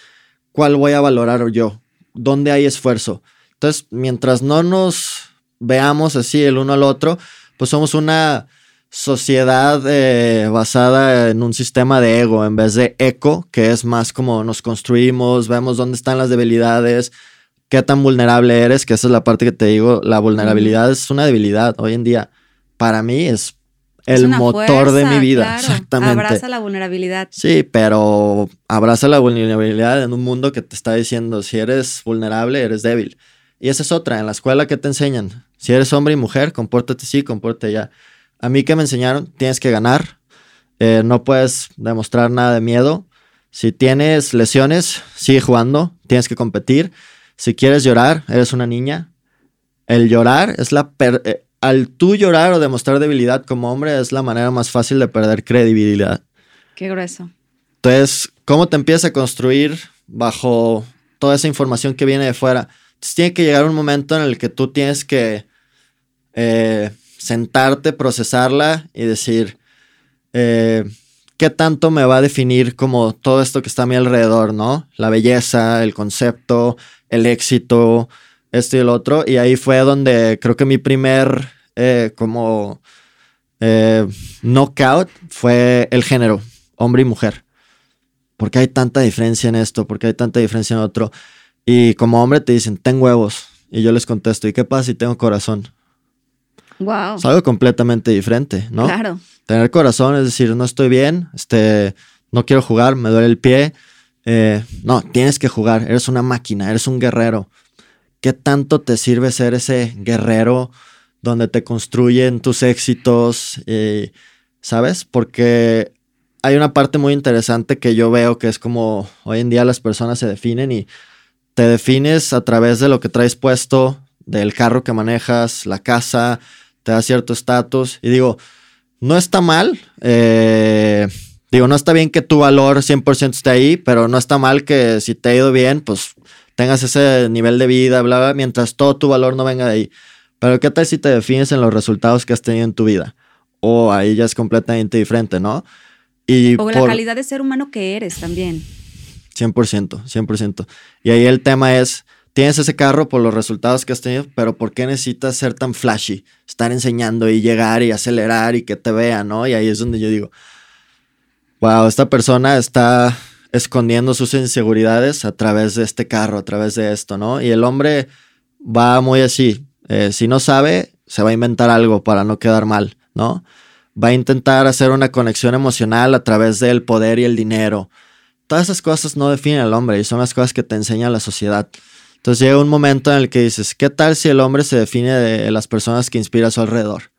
S1: ¿Cuál voy a valorar yo? ¿Dónde hay esfuerzo? Entonces, mientras no nos veamos así el uno al otro, pues somos una sociedad eh, basada en un sistema de ego en vez de eco, que es más como nos construimos, vemos dónde están las debilidades, qué tan vulnerable eres, que esa es la parte que te digo, la vulnerabilidad es una debilidad hoy en día. Para mí es el motor de mi vida. Exactamente.
S3: Abraza la vulnerabilidad.
S1: Sí, pero abraza la vulnerabilidad en un mundo que te está diciendo, si eres vulnerable, eres débil. Y esa es otra, en la escuela que te enseñan. Si eres hombre y mujer, compórtate sí, compórtate ya. A mí que me enseñaron, tienes que ganar, eh, no puedes demostrar nada de miedo. Si tienes lesiones, sigue jugando, tienes que competir. Si quieres llorar, eres una niña. El llorar es la... Eh, al tú llorar o demostrar debilidad como hombre es la manera más fácil de perder credibilidad.
S3: Qué grueso.
S1: Entonces, ¿cómo te empieza a construir bajo toda esa información que viene de fuera? Tiene que llegar un momento en el que tú tienes que eh, sentarte, procesarla y decir, eh, ¿qué tanto me va a definir como todo esto que está a mi alrededor, ¿no? La belleza, el concepto, el éxito, esto y el otro. Y ahí fue donde creo que mi primer eh, como knockout fue el género, hombre y mujer. ¿Por qué hay tanta diferencia en esto? ¿Por qué hay tanta diferencia en otro? Y como hombre te dicen, ten huevos. Y yo les contesto, ¿y qué pasa si tengo corazón?
S3: Wow.
S1: Es algo completamente diferente, ¿no?
S3: Claro.
S1: Tener corazón es decir, no estoy bien, este, no quiero jugar, me duele el pie. Eh, no, tienes que jugar, eres una máquina, eres un guerrero. ¿Qué tanto te sirve ser ese guerrero donde te construyen tus éxitos? Eh, ¿Sabes? Porque hay una parte muy interesante que yo veo que es como hoy en día las personas se definen y te defines a través de lo que traes puesto, del carro que manejas, la casa, te da cierto estatus. Y digo, no está mal. Eh, digo, no está bien que tu valor 100% esté ahí, pero no está mal que si te ha ido bien, pues tengas ese nivel de vida, bla, bla, mientras todo tu valor no venga de ahí. Pero ¿qué tal si te defines en los resultados que has tenido en tu vida? O ahí ya es completamente diferente, ¿no?
S3: Y o la calidad de ser humano que eres también.
S1: 100%, 100%. Y ahí el tema es, tienes ese carro por los resultados que has tenido, pero ¿por qué necesitas ser tan flashy? Estar enseñando y llegar y acelerar y que te vean, ¿no? Y ahí es donde yo digo, wow, esta persona está escondiendo sus inseguridades a través de este carro, a través de esto, ¿no? Y el hombre va muy así, eh, si no sabe, se va a inventar algo para no quedar mal, ¿no? Va a intentar hacer una conexión emocional a través del poder y el dinero. Todas esas cosas no definen al hombre y son las cosas que te enseña la sociedad. Entonces llega un momento en el que dices, ¿qué tal si el hombre se define de las personas que inspira a su alrededor?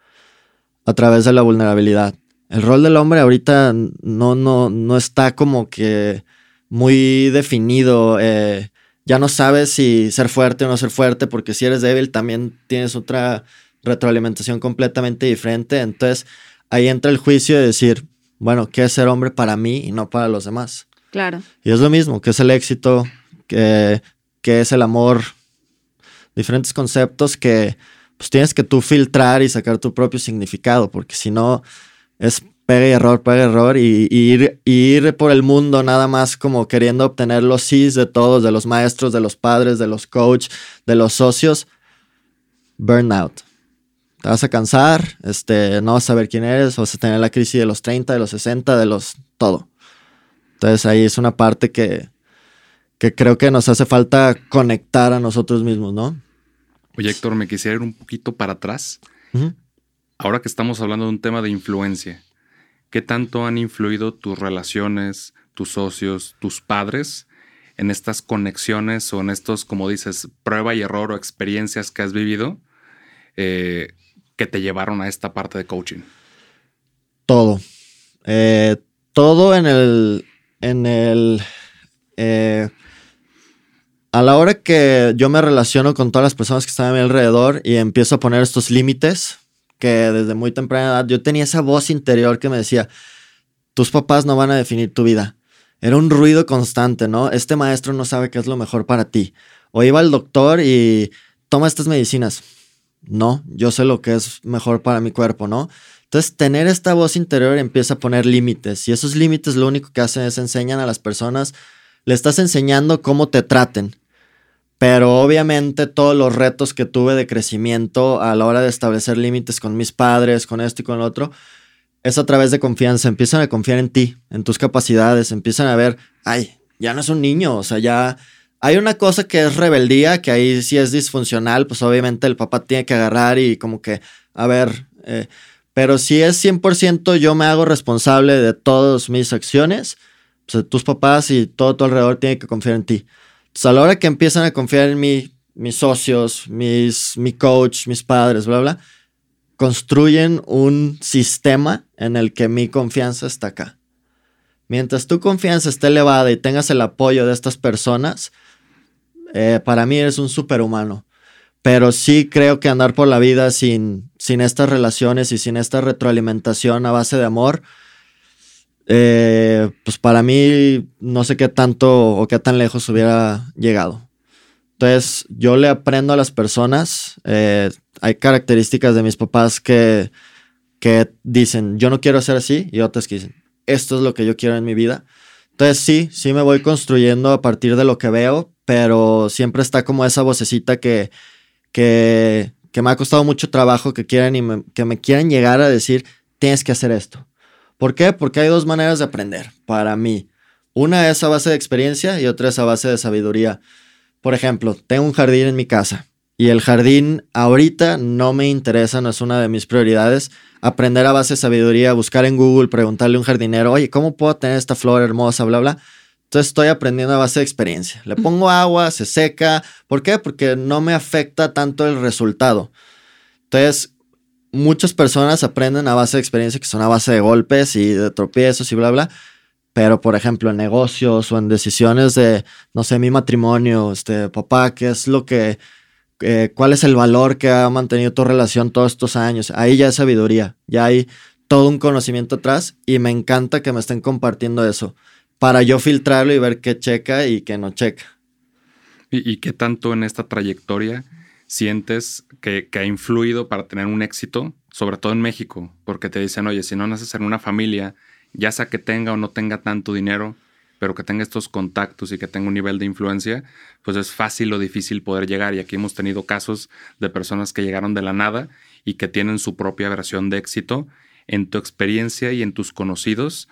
S1: A través de la vulnerabilidad. El rol del hombre ahorita no, no, no está como que muy definido. Eh, ya no sabes si ser fuerte o no ser fuerte, porque si eres débil también tienes otra retroalimentación completamente diferente. Entonces ahí entra el juicio de decir, bueno, ¿qué es ser hombre para mí y no para los demás?
S3: Claro.
S1: Y es lo mismo, ¿qué es el éxito? que qué es el amor, diferentes conceptos que pues tienes que tú filtrar y sacar tu propio significado, porque si no es pega y error, pega y error y, ir, ir por el mundo nada más como queriendo obtener los sís de todos, de los maestros, de los padres, de los coach, de los socios. Burnout. Te vas a cansar, este, no vas a saber quién eres, vas a tener la crisis de los 30, de los 60, de los todo. Entonces ahí es una parte que, que creo que nos hace falta conectar a nosotros mismos, ¿no?
S2: Oye, Héctor, me quisiera ir un poquito para atrás. Ahora que estamos hablando de un tema de influencia, ¿qué tanto han influido tus relaciones, tus socios, tus padres en estas conexiones o en estos, como dices, prueba y error o experiencias que has vivido eh, que te llevaron a esta parte de coaching?
S1: Todo. Eh, todo en el, en el eh, a la hora que yo me relaciono con todas las personas que están a mi alrededor y empiezo a poner estos límites, que desde muy temprana edad yo tenía esa voz interior que me decía, tus papás no van a definir tu vida. Era un ruido constante, ¿no? Este maestro no sabe qué es lo mejor para ti. O iba al doctor y toma estas medicinas. No, yo sé lo que es mejor para mi cuerpo, ¿no? Entonces, tener esta voz interior empieza a poner límites y esos límites lo único que hacen es enseñan a las personas, le estás enseñando cómo te traten. Pero obviamente todos los retos que tuve de crecimiento a la hora de establecer límites con mis padres, con esto y con lo otro, es a través de confianza. Empiezan a confiar en ti, en tus capacidades, empiezan a ver, ay, ya no es un niño, o sea, ya hay una cosa que es rebeldía, que ahí sí es disfuncional, pues obviamente el papá tiene que agarrar y como que, a ver, eh, pero si es 100% yo me hago responsable de todas mis acciones, pues tus papás y todo tu alrededor tienen que confiar en ti. Entonces a la hora que empiezan a confiar en mí, mis socios, mis, mi coach, mis padres, bla, bla, construyen un sistema en el que mi confianza está acá. Mientras tu confianza esté elevada y tengas el apoyo de estas personas, eh, para mí eres un superhumano. Pero sí creo que andar por la vida sin, sin estas relaciones y sin esta retroalimentación a base de amor, eh, pues para mí no sé qué tanto o qué tan lejos hubiera llegado. Entonces yo le aprendo a las personas, eh, hay características de mis papás que, que dicen, yo no quiero ser así, y otras que dicen, esto es lo que yo quiero en mi vida. Entonces sí, sí me voy construyendo a partir de lo que veo, pero siempre está como esa vocecita que, que, me ha costado mucho trabajo, que quieren y me, que me quieren llegar a decir, tienes que hacer esto. ¿Por qué? Porque hay dos maneras de aprender para mí. Una es a base de experiencia y otra es a base de sabiduría. Por ejemplo, tengo un jardín en mi casa y el jardín ahorita no me interesa, no es una de mis prioridades. Aprender a base de sabiduría, buscar en Google, preguntarle a un jardinero, oye, ¿cómo puedo tener esta flor hermosa, bla, bla? Entonces estoy aprendiendo a base de experiencia. Le pongo agua, se seca. ¿Por qué? Porque no me afecta tanto el resultado. Entonces, muchas personas aprenden a base de experiencia que son a base de golpes y de tropiezos y bla, bla. Pero, por ejemplo, en negocios o en decisiones de, no sé, mi matrimonio, este, papá, ¿qué es lo que, eh, cuál es el valor que ha mantenido tu relación todos estos años? Ahí ya es sabiduría, ya hay todo un conocimiento atrás y me encanta que me estén compartiendo eso para yo filtrarlo y ver qué checa y qué no checa.
S2: ¿Y, qué tanto en esta trayectoria sientes que, ha influido para tener un éxito, sobre todo en México? Porque te dicen, oye, si no naces en una familia, ya sea que tenga o no tenga tanto dinero, pero que tenga estos contactos y que tenga un nivel de influencia, pues es fácil o difícil poder llegar. Y aquí hemos tenido casos de personas que llegaron de la nada y que tienen su propia versión de éxito. En tu experiencia y en tus conocidos,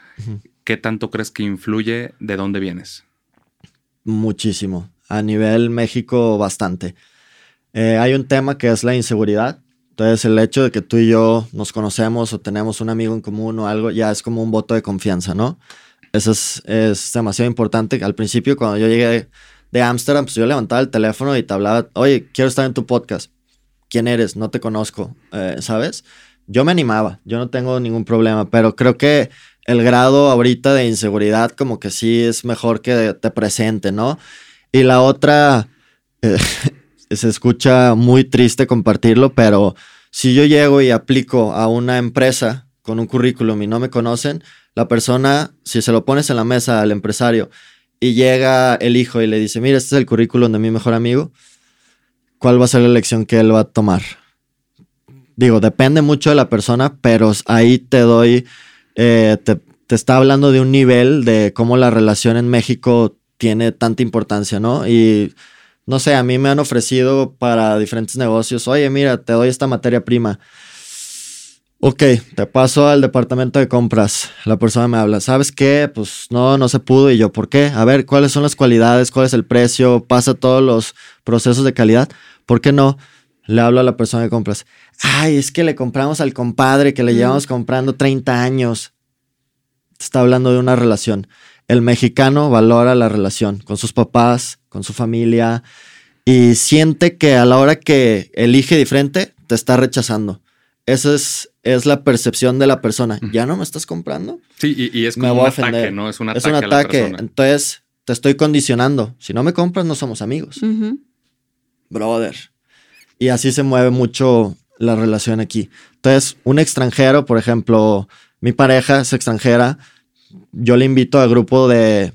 S2: ¿qué tanto crees que influye de dónde vienes?
S1: Muchísimo. A nivel México, bastante. Eh, hay un tema que es la inseguridad. Entonces, el hecho de que tú y yo nos conocemos o tenemos un amigo en común o algo, ya es como un voto de confianza, ¿no? Eso es, demasiado importante. Al principio, cuando yo llegué de Ámsterdam, pues yo levantaba el teléfono y te hablaba, oye, quiero estar en tu podcast. ¿Quién eres? No te conozco, eh, ¿sabes? Yo me animaba, yo no tengo ningún problema, pero creo que el grado ahorita de inseguridad como que sí es mejor que te presente, ¿no? Y la otra, eh, se escucha muy triste compartirlo, pero si yo llego y aplico a una empresa con un currículum y no me conocen, la persona, si se lo pones en la mesa al empresario y llega el hijo y le dice, mira, este es el currículum de mi mejor amigo, ¿cuál va a ser la elección que él va a tomar? Digo, depende mucho de la persona, pero ahí te doy eh, te, está hablando de un nivel de cómo la relación en México tiene tanta importancia, ¿no? Y no sé, a mí me han ofrecido para diferentes negocios, oye, mira, te doy esta materia prima. Ok, te paso al departamento de compras. La persona me habla, ¿sabes qué? Pues no, no se pudo. Y yo, ¿por qué? A ver, ¿cuáles son las cualidades? ¿Cuál es el precio? ¿Pasa todos los procesos de calidad? ¿Por qué no? Le hablo a la persona de compras. Ay, es que le compramos al compadre que le llevamos comprando 30 años. Está hablando de una relación. El mexicano valora la relación con sus papás, con su familia y siente que a la hora que elige diferente, te está rechazando. Esa es, es la percepción de la persona. ¿Ya no me estás comprando?
S2: Sí, y, es como un ataque, ¿no?
S1: Es un ataque. Es un ataque. Entonces, te estoy condicionando. Si no me compras, no somos amigos. Brother. Y así se mueve mucho la relación aquí. Entonces, un extranjero, por ejemplo, mi pareja es extranjera, yo le invito al grupo de,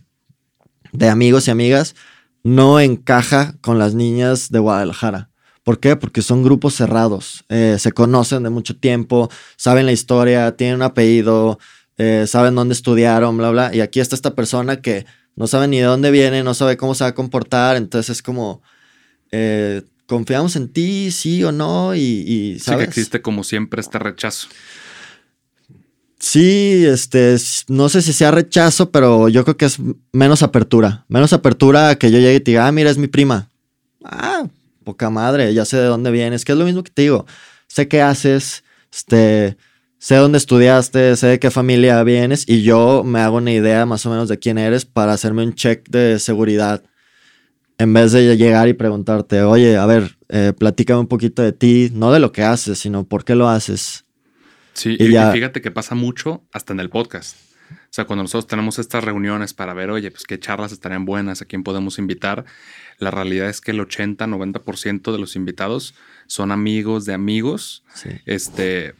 S1: de amigos y amigas, no encaja con las niñas de Guadalajara. ¿Por qué? Porque son grupos cerrados, eh, se conocen de mucho tiempo, saben la historia, tienen un apellido, eh, saben dónde estudiaron, bla, bla. Y aquí está esta persona que no sabe ni de dónde viene, no sabe cómo se va a comportar, entonces es como, eh, confiamos en ti, sí o no, y, y
S2: Sí que existe como siempre este rechazo.
S1: Sí, este, no sé si sea rechazo, pero yo creo que es menos apertura. Menos apertura a que yo llegue y te diga, ah, mira, es mi prima. Ah, poca madre, ya sé de dónde vienes, que es lo mismo que te digo. Sé qué haces, este, sé dónde estudiaste, sé de qué familia vienes y yo me hago una idea más o menos de quién eres para hacerme un check de seguridad. En vez de llegar y preguntarte, oye, a ver, eh, platícame un poquito de ti, no de lo que haces, sino por qué lo haces.
S2: Sí, y, fíjate que pasa mucho hasta en el podcast. O sea, cuando nosotros tenemos estas reuniones para ver, oye, pues qué charlas estarían buenas, a quién podemos invitar, la realidad es que el 80, 90% de los invitados son amigos de amigos. Este,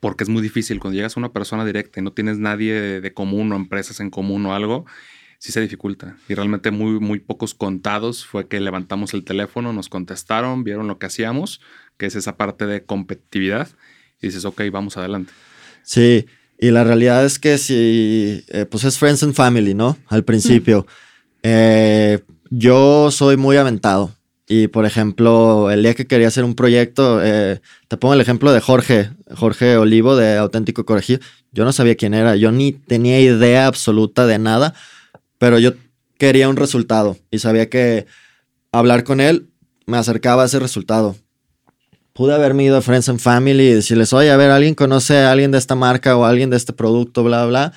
S2: porque es muy difícil. Cuando llegas a una persona directa y no tienes nadie de, común o empresas en común o algo, sí se dificulta. Y realmente muy, muy pocos contados fue que levantamos el teléfono, nos contestaron, vieron lo que hacíamos, que es esa parte de competitividad y dices, ok, vamos adelante.
S1: Sí, y la realidad es que si, eh, pues es Friends and Family, ¿no? Al principio. Eh, yo soy muy aventado. Y por ejemplo, el día que quería hacer un proyecto, eh, te pongo el ejemplo de Jorge, Jorge Olivo de Auténtico Corregido. Yo no sabía quién era, yo ni tenía idea absoluta de nada, pero yo quería un resultado y sabía que hablar con él me acercaba a ese resultado pude haberme ido a Friends and Family y decirles, oye, a ver, ¿alguien conoce a alguien de esta marca o alguien de este producto, bla, bla?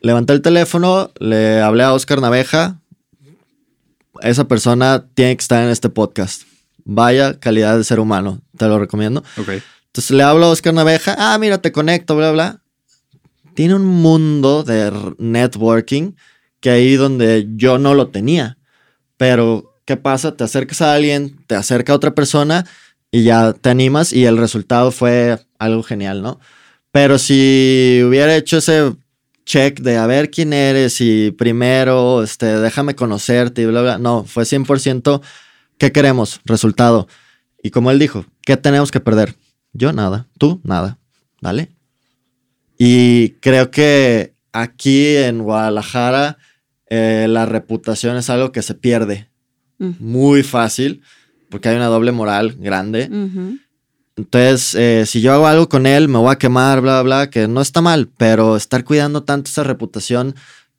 S1: Levanté el teléfono, le hablé a Oscar Naveja. Esa persona tiene que estar en este podcast. Vaya calidad de ser humano, te lo recomiendo. Entonces le hablo a Oscar Naveja, ah, mira, te conecto, bla, bla. Tiene un mundo de networking que ahí donde yo no lo tenía. Pero, ¿qué pasa? Te acercas a alguien, te acerca a otra persona y ya te animas y el resultado fue algo genial, ¿no? Pero si hubiera hecho ese check de a ver quién eres y primero, este, déjame conocerte y bla, bla, no, fue 100% ¿qué queremos? Resultado. Y como él dijo, ¿qué tenemos que perder? Yo nada, tú nada, ¿vale? Y creo que aquí en Guadalajara eh, la reputación es algo que se pierde mm. muy fácil porque hay una doble moral grande. Entonces, eh, si yo hago algo con él, me voy a quemar, bla, bla, bla, que no está mal, pero estar cuidando tanto esa reputación,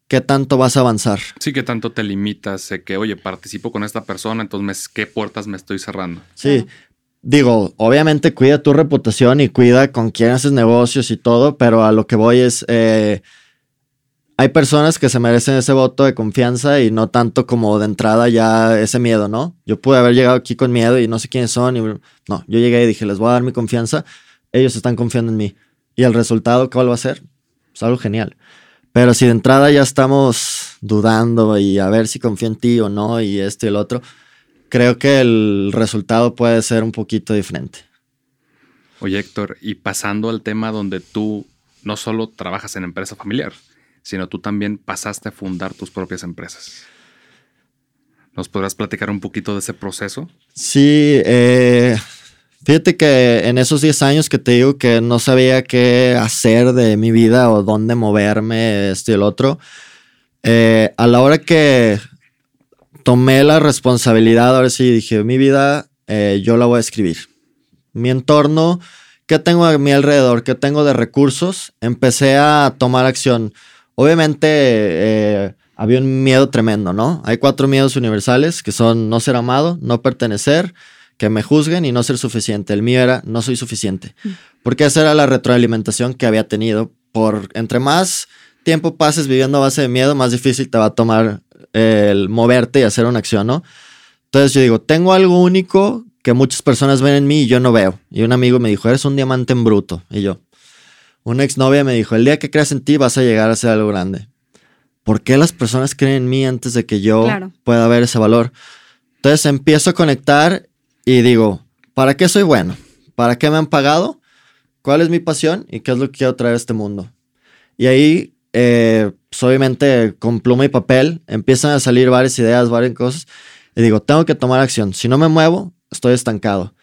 S1: ¿qué tanto vas a avanzar?
S2: Sí, que tanto te limitas, sé que, oye, participo con esta persona, entonces, ¿qué puertas me estoy cerrando?
S1: Sí. Digo, obviamente cuida tu reputación y cuida con quién haces negocios y todo, pero a lo que voy es, eh, hay personas que se merecen ese voto de confianza y no tanto como de entrada ya ese miedo, ¿no? Yo pude haber llegado aquí con miedo y no sé quiénes son. Y, no, yo llegué y dije, les voy a dar mi confianza. Ellos están confiando en mí. Y el resultado, ¿cuál va a ser? Es algo genial. Pero si de entrada ya estamos dudando y a ver si confío en ti o no y esto y el otro, creo que el resultado puede ser un poquito diferente.
S2: Oye, Héctor, y pasando al tema donde tú no solo trabajas en empresa familiar, sino tú también pasaste a fundar tus propias empresas. ¿Nos podrás platicar un poquito de ese proceso?
S1: Sí, eh, fíjate que en esos 10 años que te digo que no sabía qué hacer de mi vida o dónde moverme, este y el otro, eh, a la hora que tomé la responsabilidad, ahora sí dije, mi vida eh, yo la voy a escribir. Mi entorno, ¿qué tengo a mi alrededor? ¿Qué tengo de recursos? Empecé a tomar acción. Obviamente eh, había un miedo tremendo, ¿no? Hay cuatro miedos universales que son no ser amado, no pertenecer, que me juzguen y no ser suficiente. El mío era no soy suficiente. Mm. Porque esa era la retroalimentación que había tenido. Por entre más tiempo pases viviendo a base de miedo, más difícil te va a tomar el moverte y hacer una acción, ¿no? Entonces yo digo, tengo algo único que muchas personas ven en mí y yo no veo. Y un amigo me dijo, eres un diamante en bruto. Y yo, una exnovia me dijo, el día que creas en ti vas a llegar a ser algo grande. ¿Por qué las personas creen en mí antes de que yo pueda ver ese valor? Entonces empiezo a conectar y digo, ¿para qué soy bueno? ¿para qué me han pagado? ¿Cuál es mi pasión? ¿Y qué es lo que quiero traer a este mundo? Y ahí, eh, pues, obviamente, con pluma y papel, empiezan a salir varias ideas, varias cosas. Y digo, tengo que tomar acción. Si no me muevo, estoy estancado.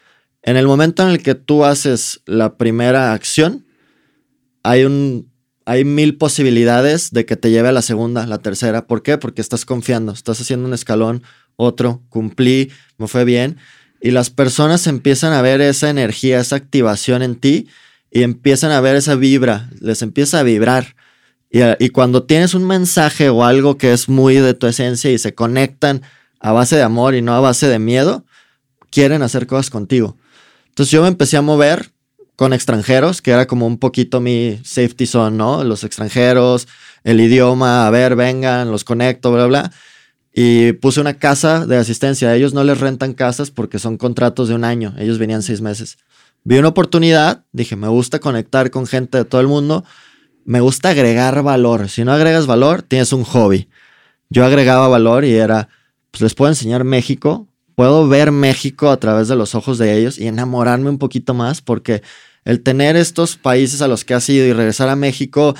S1: En el momento en el que tú haces la primera acción, hay un hay mil posibilidades de que te lleve a la segunda, la tercera. ¿Por qué? Porque estás confiando, estás haciendo un escalón, otro, cumplí, me fue bien. Y las personas empiezan a ver esa energía, esa activación en ti y empiezan a ver esa vibra, les empieza a vibrar. Y, y cuando tienes un mensaje o algo que es muy de tu esencia y se conectan a base de amor y no a base de miedo, quieren hacer cosas contigo. Entonces yo me empecé a mover con extranjeros, que era como un poquito mi safety zone, ¿no? Los extranjeros, el idioma, a ver, vengan, los conecto, bla, bla. Y puse una casa de asistencia. Ellos no les rentan casas porque son contratos de un año. Ellos venían seis meses. Vi una oportunidad, dije, me gusta conectar con gente de todo el mundo. Me gusta agregar valor. Si no agregas valor, tienes un hobby. Yo agregaba valor y era, pues les puedo enseñar México. Puedo ver México a través de los ojos de ellos y enamorarme un poquito más porque el tener estos países a los que has ido y regresar a México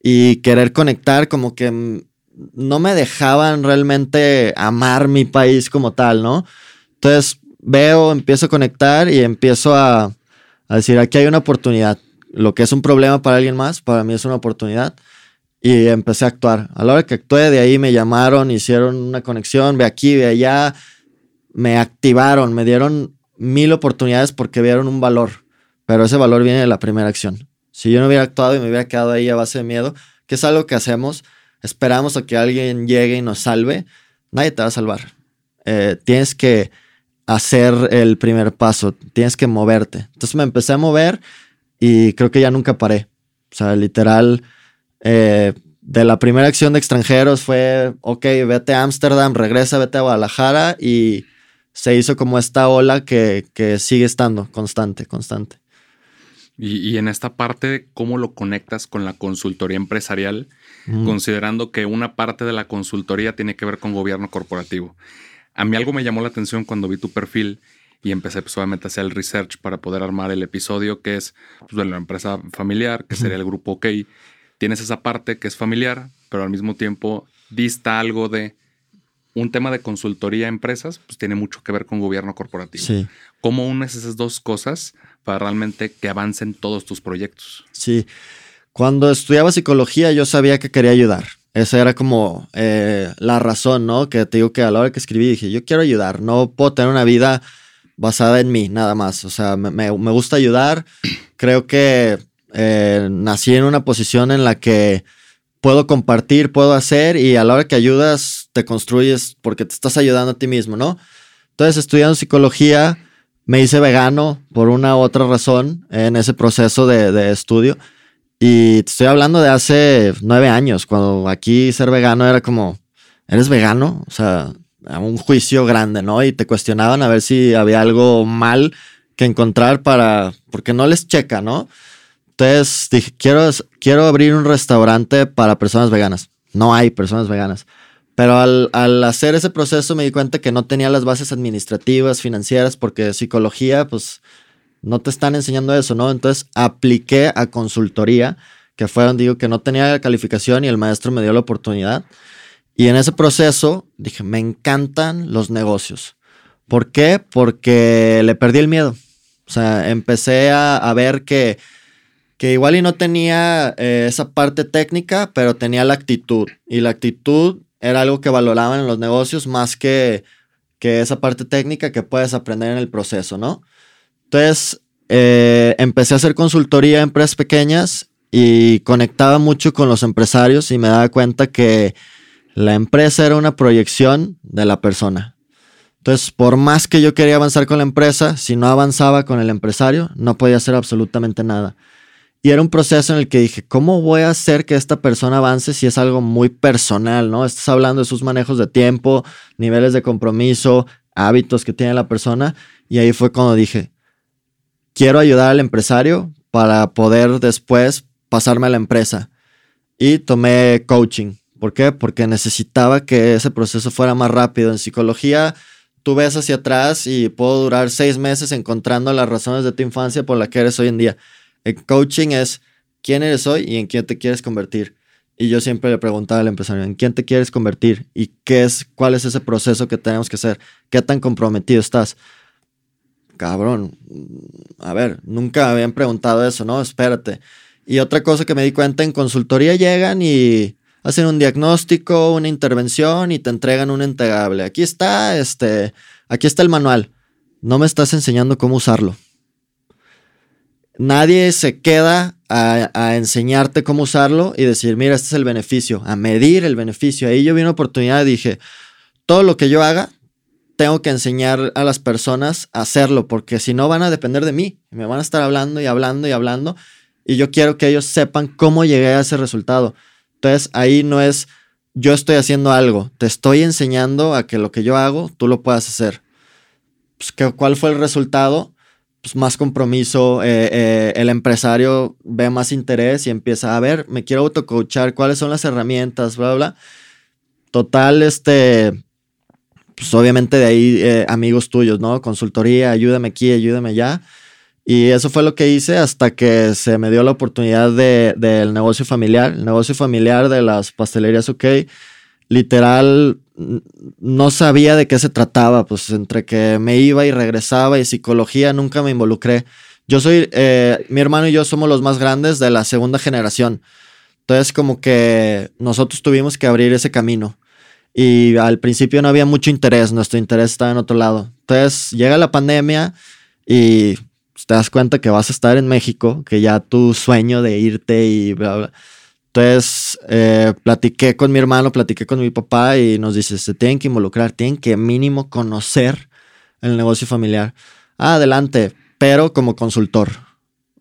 S1: y querer conectar, como que no me dejaban realmente amar mi país como tal, ¿no? Entonces veo, empiezo a conectar y empiezo a, decir, aquí hay una oportunidad. Lo que es un problema para alguien más, para mí es una oportunidad. Y empecé a actuar. A la hora que actué, de ahí me llamaron, hicieron una conexión, ve aquí, ve allá. Me activaron, me dieron mil oportunidades porque vieron un valor. Pero ese valor viene de la primera acción. Si yo no hubiera actuado y me hubiera quedado ahí a base de miedo, que es algo que hacemos, esperamos a que alguien llegue y nos salve, nadie te va a salvar. Eh, tienes que hacer el primer paso, tienes que moverte. Entonces me empecé a mover y creo que ya nunca paré. O sea, literal, eh, de la primera acción de extranjeros fue, ok, vete a Ámsterdam, regresa, vete a Guadalajara y se hizo como esta ola que, que sigue estando constante, constante.
S2: Y, en esta parte, ¿cómo lo conectas con la consultoría empresarial? Considerando que una parte de la consultoría tiene que ver con gobierno corporativo. A mí algo me llamó la atención cuando vi tu perfil y empecé pues, obviamente a hacer el research para poder armar el episodio que es pues, de la empresa familiar, que sería el grupo OK. Tienes esa parte que es familiar, pero al mismo tiempo dista algo de un tema de consultoría a empresas, pues tiene mucho que ver con gobierno corporativo. Sí. ¿Cómo unes esas dos cosas para realmente que avancen todos tus proyectos?
S1: Sí. Cuando estudiaba psicología yo sabía que quería ayudar. Esa era como eh, la razón, ¿no? Que te digo que a la hora que escribí dije, yo quiero ayudar, no puedo tener una vida basada en mí, nada más. O sea, me, gusta ayudar. Creo que eh, nací en una posición en la que puedo compartir, puedo hacer y a la hora que ayudas te construyes porque te estás ayudando a ti mismo, ¿no? Entonces, estudiando psicología, me hice vegano por una u otra razón en ese proceso de, estudio. Y te estoy hablando de hace nueve años, cuando aquí ser vegano era como, ¿eres vegano? O sea, un juicio grande, ¿no? Y te cuestionaban a ver si había algo mal que encontrar para, porque no les checa, ¿no? Entonces dije, quiero, quiero abrir un restaurante para personas veganas. No hay personas veganas. Pero al, hacer ese proceso me di cuenta que no tenía las bases administrativas, financieras, porque psicología, pues no te están enseñando eso, ¿no? Entonces apliqué a consultoría, que fue donde digo que no tenía calificación y el maestro me dio la oportunidad. Y en ese proceso dije, me encantan los negocios. ¿Por qué? Porque le perdí el miedo. O sea, empecé a ver que que igual y no tenía eh, esa parte técnica, pero tenía la actitud. Y la actitud era algo que valoraban en los negocios más que, que esa parte técnica que puedes aprender en el proceso, ¿no? Entonces, eh, empecé a hacer consultoría a empresas pequeñas y conectaba mucho con los empresarios y me daba cuenta que la empresa era una proyección de la persona. Entonces, por más que yo quería avanzar con la empresa, si no avanzaba con el empresario, no podía hacer absolutamente nada. Y era un proceso en el que dije, ¿cómo voy a hacer que esta persona avance si es algo muy personal, ¿no? Estás hablando de sus manejos de tiempo, niveles de compromiso, hábitos que tiene la persona. Y ahí fue cuando dije, quiero ayudar al empresario para poder después pasarme a la empresa. Y tomé coaching. ¿Por qué? Porque necesitaba que ese proceso fuera más rápido. En psicología tú ves hacia atrás y puedo durar seis meses encontrando las razones de tu infancia por la que eres hoy en día. El coaching es quién eres hoy y en quién te quieres convertir. Y yo siempre le preguntaba al empresario, ¿en quién te quieres convertir? ¿Y qué es, cuál es ese proceso que tenemos que hacer? ¿Qué tan comprometido estás? Cabrón, a ver, nunca habían preguntado eso, ¿no? Espérate. Y otra cosa que me di cuenta, en consultoría llegan y hacen un diagnóstico, una intervención y te entregan un entregable. Aquí está, este, aquí está el manual. No me estás enseñando cómo usarlo. Nadie se queda a, enseñarte cómo usarlo y decir, mira, este es el beneficio, a medir el beneficio. Ahí yo vi una oportunidad y dije, todo lo que yo haga, tengo que enseñar a las personas a hacerlo, porque si no van a depender de mí. Me van a estar hablando y hablando y hablando. Y yo quiero que ellos sepan cómo llegué a ese resultado. Entonces ahí no es yo estoy haciendo algo, te estoy enseñando a que lo que yo hago, tú lo puedas hacer. Pues, ¿Cuál fue el resultado? Pues más compromiso, eh, eh, el empresario ve más interés y empieza a ver, me quiero autocoachar, cuáles son las herramientas, bla, bla. Total, este, pues obviamente de ahí eh, amigos tuyos, ¿no? Consultoría, ayúdame aquí, ayúdame allá. Y eso fue lo que hice hasta que se me dio la oportunidad del de, negocio familiar. El negocio familiar de las pastelerías OK. Literal, no sabía de qué se trataba. Pues entre que me iba y regresaba y psicología, nunca me involucré. Yo soy, eh, mi hermano y yo somos los más grandes de la segunda generación. Entonces, como que nosotros tuvimos que abrir ese camino. Y al principio no había mucho interés, nuestro interés estaba en otro lado. Entonces, llega la pandemia y pues, te das cuenta que vas a estar en México, que ya tu sueño de irte y bla, bla. Entonces, eh, platiqué con mi hermano, platiqué con mi papá y nos dice, se tienen que involucrar, tienen que mínimo conocer el negocio familiar. Ah, adelante, pero como consultor.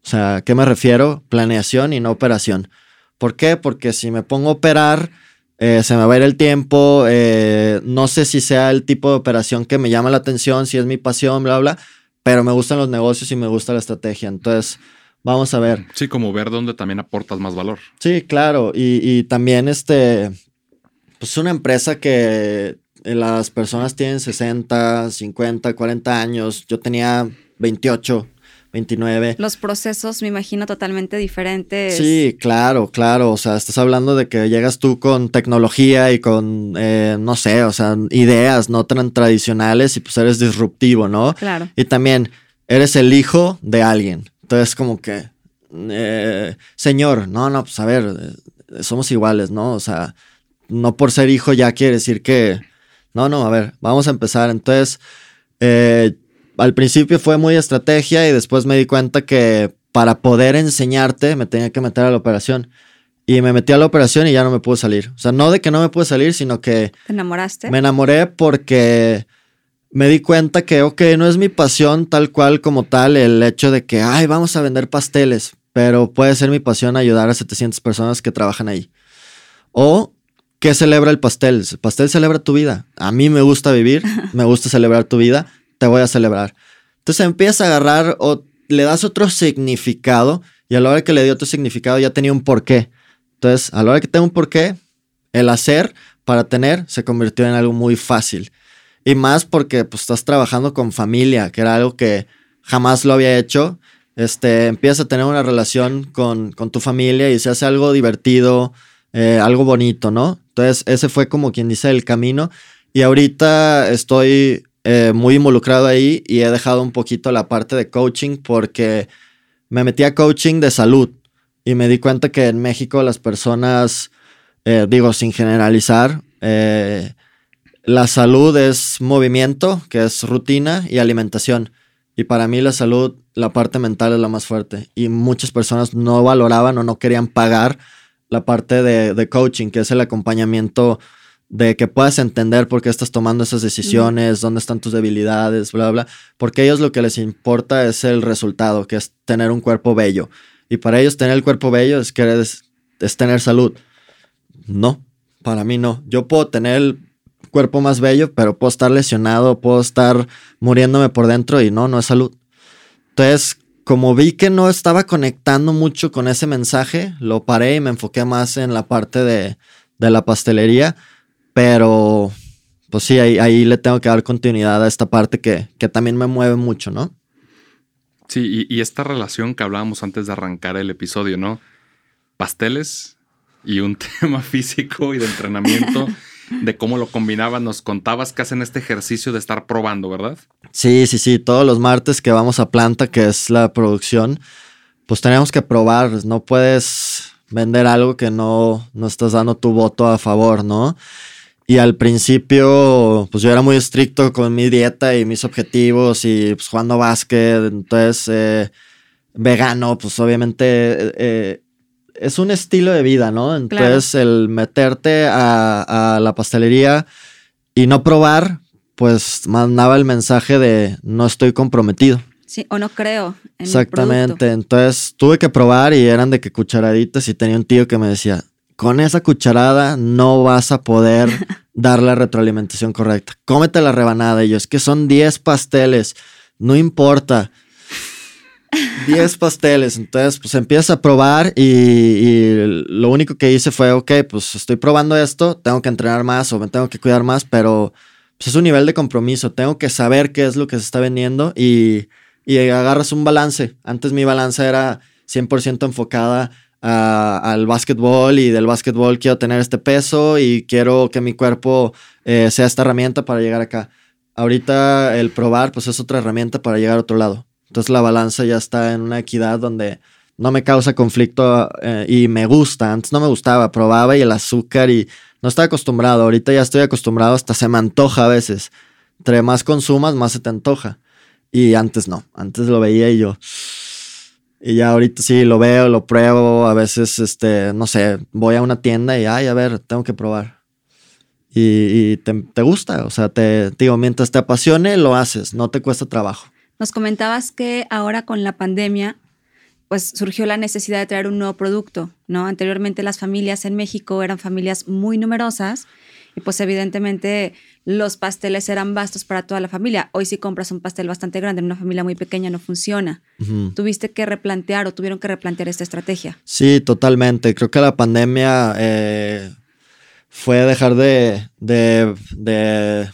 S1: O sea, ¿a qué me refiero? Planeación y no operación. ¿Por qué? Porque si me pongo a operar, eh, se me va a ir el tiempo, eh, no sé si sea el tipo de operación que me llama la atención, si es mi pasión, bla, bla pero me gustan los negocios y me gusta la estrategia. Entonces, vamos a ver.
S2: Sí, como ver dónde también aportas más valor.
S1: Sí, claro. Y, también este, pues una empresa que las personas tienen 60, 50, 40 años. Yo tenía 28. 29.
S3: Los procesos, me imagino, totalmente diferentes.
S1: Sí, claro, claro. O sea, estás hablando de que llegas tú con tecnología y con, eh, no sé, o sea, ideas no tan tradicionales y pues eres disruptivo, ¿no?
S3: Claro.
S1: Y también eres el hijo de alguien. Entonces, como que, eh, señor, no, no, pues a ver, eh, somos iguales, ¿no? O sea, no por ser hijo ya quiere decir que, no, no, a ver, vamos a empezar. Entonces, eh, al principio fue muy estrategia y después me di cuenta que para poder enseñarte me tenía que meter a la operación. Y me metí a la operación y ya no me pude salir. O sea, no de que no me pude salir, sino que...
S3: ¿Te enamoraste?
S1: Me enamoré porque me di cuenta que, ok, no es mi pasión tal cual como tal el hecho de que, ay, vamos a vender pasteles, pero puede ser mi pasión ayudar a 700 personas que trabajan ahí. O, ¿qué celebra el pastel? El pastel celebra tu vida. A mí me gusta vivir, me gusta celebrar tu vida te voy a celebrar. Entonces empieza a agarrar o le das otro significado y a la hora que le dio otro significado ya tenía un porqué. Entonces, a la hora que tengo un porqué, el hacer para tener se convirtió en algo muy fácil. Y más porque pues, estás trabajando con familia, que era algo que jamás lo había hecho. Este, empiezas a tener una relación con, con tu familia y se hace algo divertido, eh, algo bonito, ¿no? Entonces, ese fue como quien dice el camino. Y ahorita estoy eh, muy involucrado ahí y he dejado un poquito la parte de coaching porque me metí a coaching de salud y me di cuenta que en México las personas, eh, digo sin generalizar, eh, la salud es movimiento, que es rutina y alimentación. Y para mí la salud, la parte mental es la más fuerte. Y muchas personas no valoraban o no querían pagar la parte de, de coaching, que es el acompañamiento de que puedas entender por qué estás tomando esas decisiones, dónde están tus debilidades, bla, bla, porque a ellos lo que les importa es el resultado, que es tener un cuerpo bello. Y para ellos tener el cuerpo bello es, que es, tener salud. No, para mí no. Yo puedo tener el cuerpo más bello, pero puedo estar lesionado, puedo estar muriéndome por dentro y no, no es salud. Entonces, como vi que no estaba conectando mucho con ese mensaje, lo paré y me enfoqué más en la parte de, de la pastelería pero pues sí, ahí, ahí le tengo que dar continuidad a esta parte que, que también me mueve mucho, ¿no?
S2: Sí, y, y, esta relación que hablábamos antes de arrancar el episodio, ¿no? Pasteles y un tema físico y de entrenamiento, de cómo lo combinaban. Nos contabas que hacen este ejercicio de estar probando, ¿verdad?
S1: Sí, sí, sí. Todos los martes que vamos a planta, que es la producción, pues tenemos que probar. No puedes vender algo que no, no estás dando tu voto a favor, ¿no? Y al principio, pues yo era muy estricto con mi dieta y mis objetivos y pues jugando básquet, entonces eh, vegano, pues obviamente eh, es un estilo de vida, ¿no? Entonces el meterte a, a, la pastelería y no probar, pues mandaba el mensaje de no estoy comprometido.
S3: Sí, o no creo.
S1: En Exactamente, entonces tuve que probar y eran de que cucharaditas y tenía un tío que me decía, con esa cucharada no vas a poder dar la retroalimentación correcta. Cómete la rebanada. Y yo, es que son 10 pasteles. No importa. 10 pasteles. Entonces, pues empiezas a probar y, lo único que hice fue, ok, pues estoy probando esto, tengo que entrenar más o me tengo que cuidar más, pero pues, es un nivel de compromiso. Tengo que saber qué es lo que se está vendiendo y, y agarras un balance. Antes mi balance era 100% enfocada al básquetbol y del básquetbol quiero tener este peso y quiero que mi cuerpo eh, sea esta herramienta para llegar acá. Ahorita el probar pues es otra herramienta para llegar a otro lado. Entonces la balanza ya está en una equidad donde no me causa conflicto eh, y me gusta. Antes no me gustaba, probaba y el azúcar y no estaba acostumbrado. Ahorita ya estoy acostumbrado, hasta se me antoja a veces. Entre más consumas, más se te antoja. Y antes no, antes lo veía y yo, y ya ahorita sí lo veo, lo pruebo, a veces, este, no sé, voy a una tienda y, ay, a ver, tengo que probar. Y, te, gusta, o sea, te digo, mientras te apasione, lo haces, no te cuesta trabajo.
S3: Nos comentabas que ahora con la pandemia, pues surgió la necesidad de traer un nuevo producto, ¿no? Anteriormente las familias en México eran familias muy numerosas y pues evidentemente los pasteles eran vastos para toda la familia. Hoy si compras un pastel bastante grande en una familia muy pequeña no funciona. ¿Tuviste que replantear o tuvieron que replantear esta estrategia?
S1: Sí, totalmente. Creo que la pandemia eh, fue dejar de, de,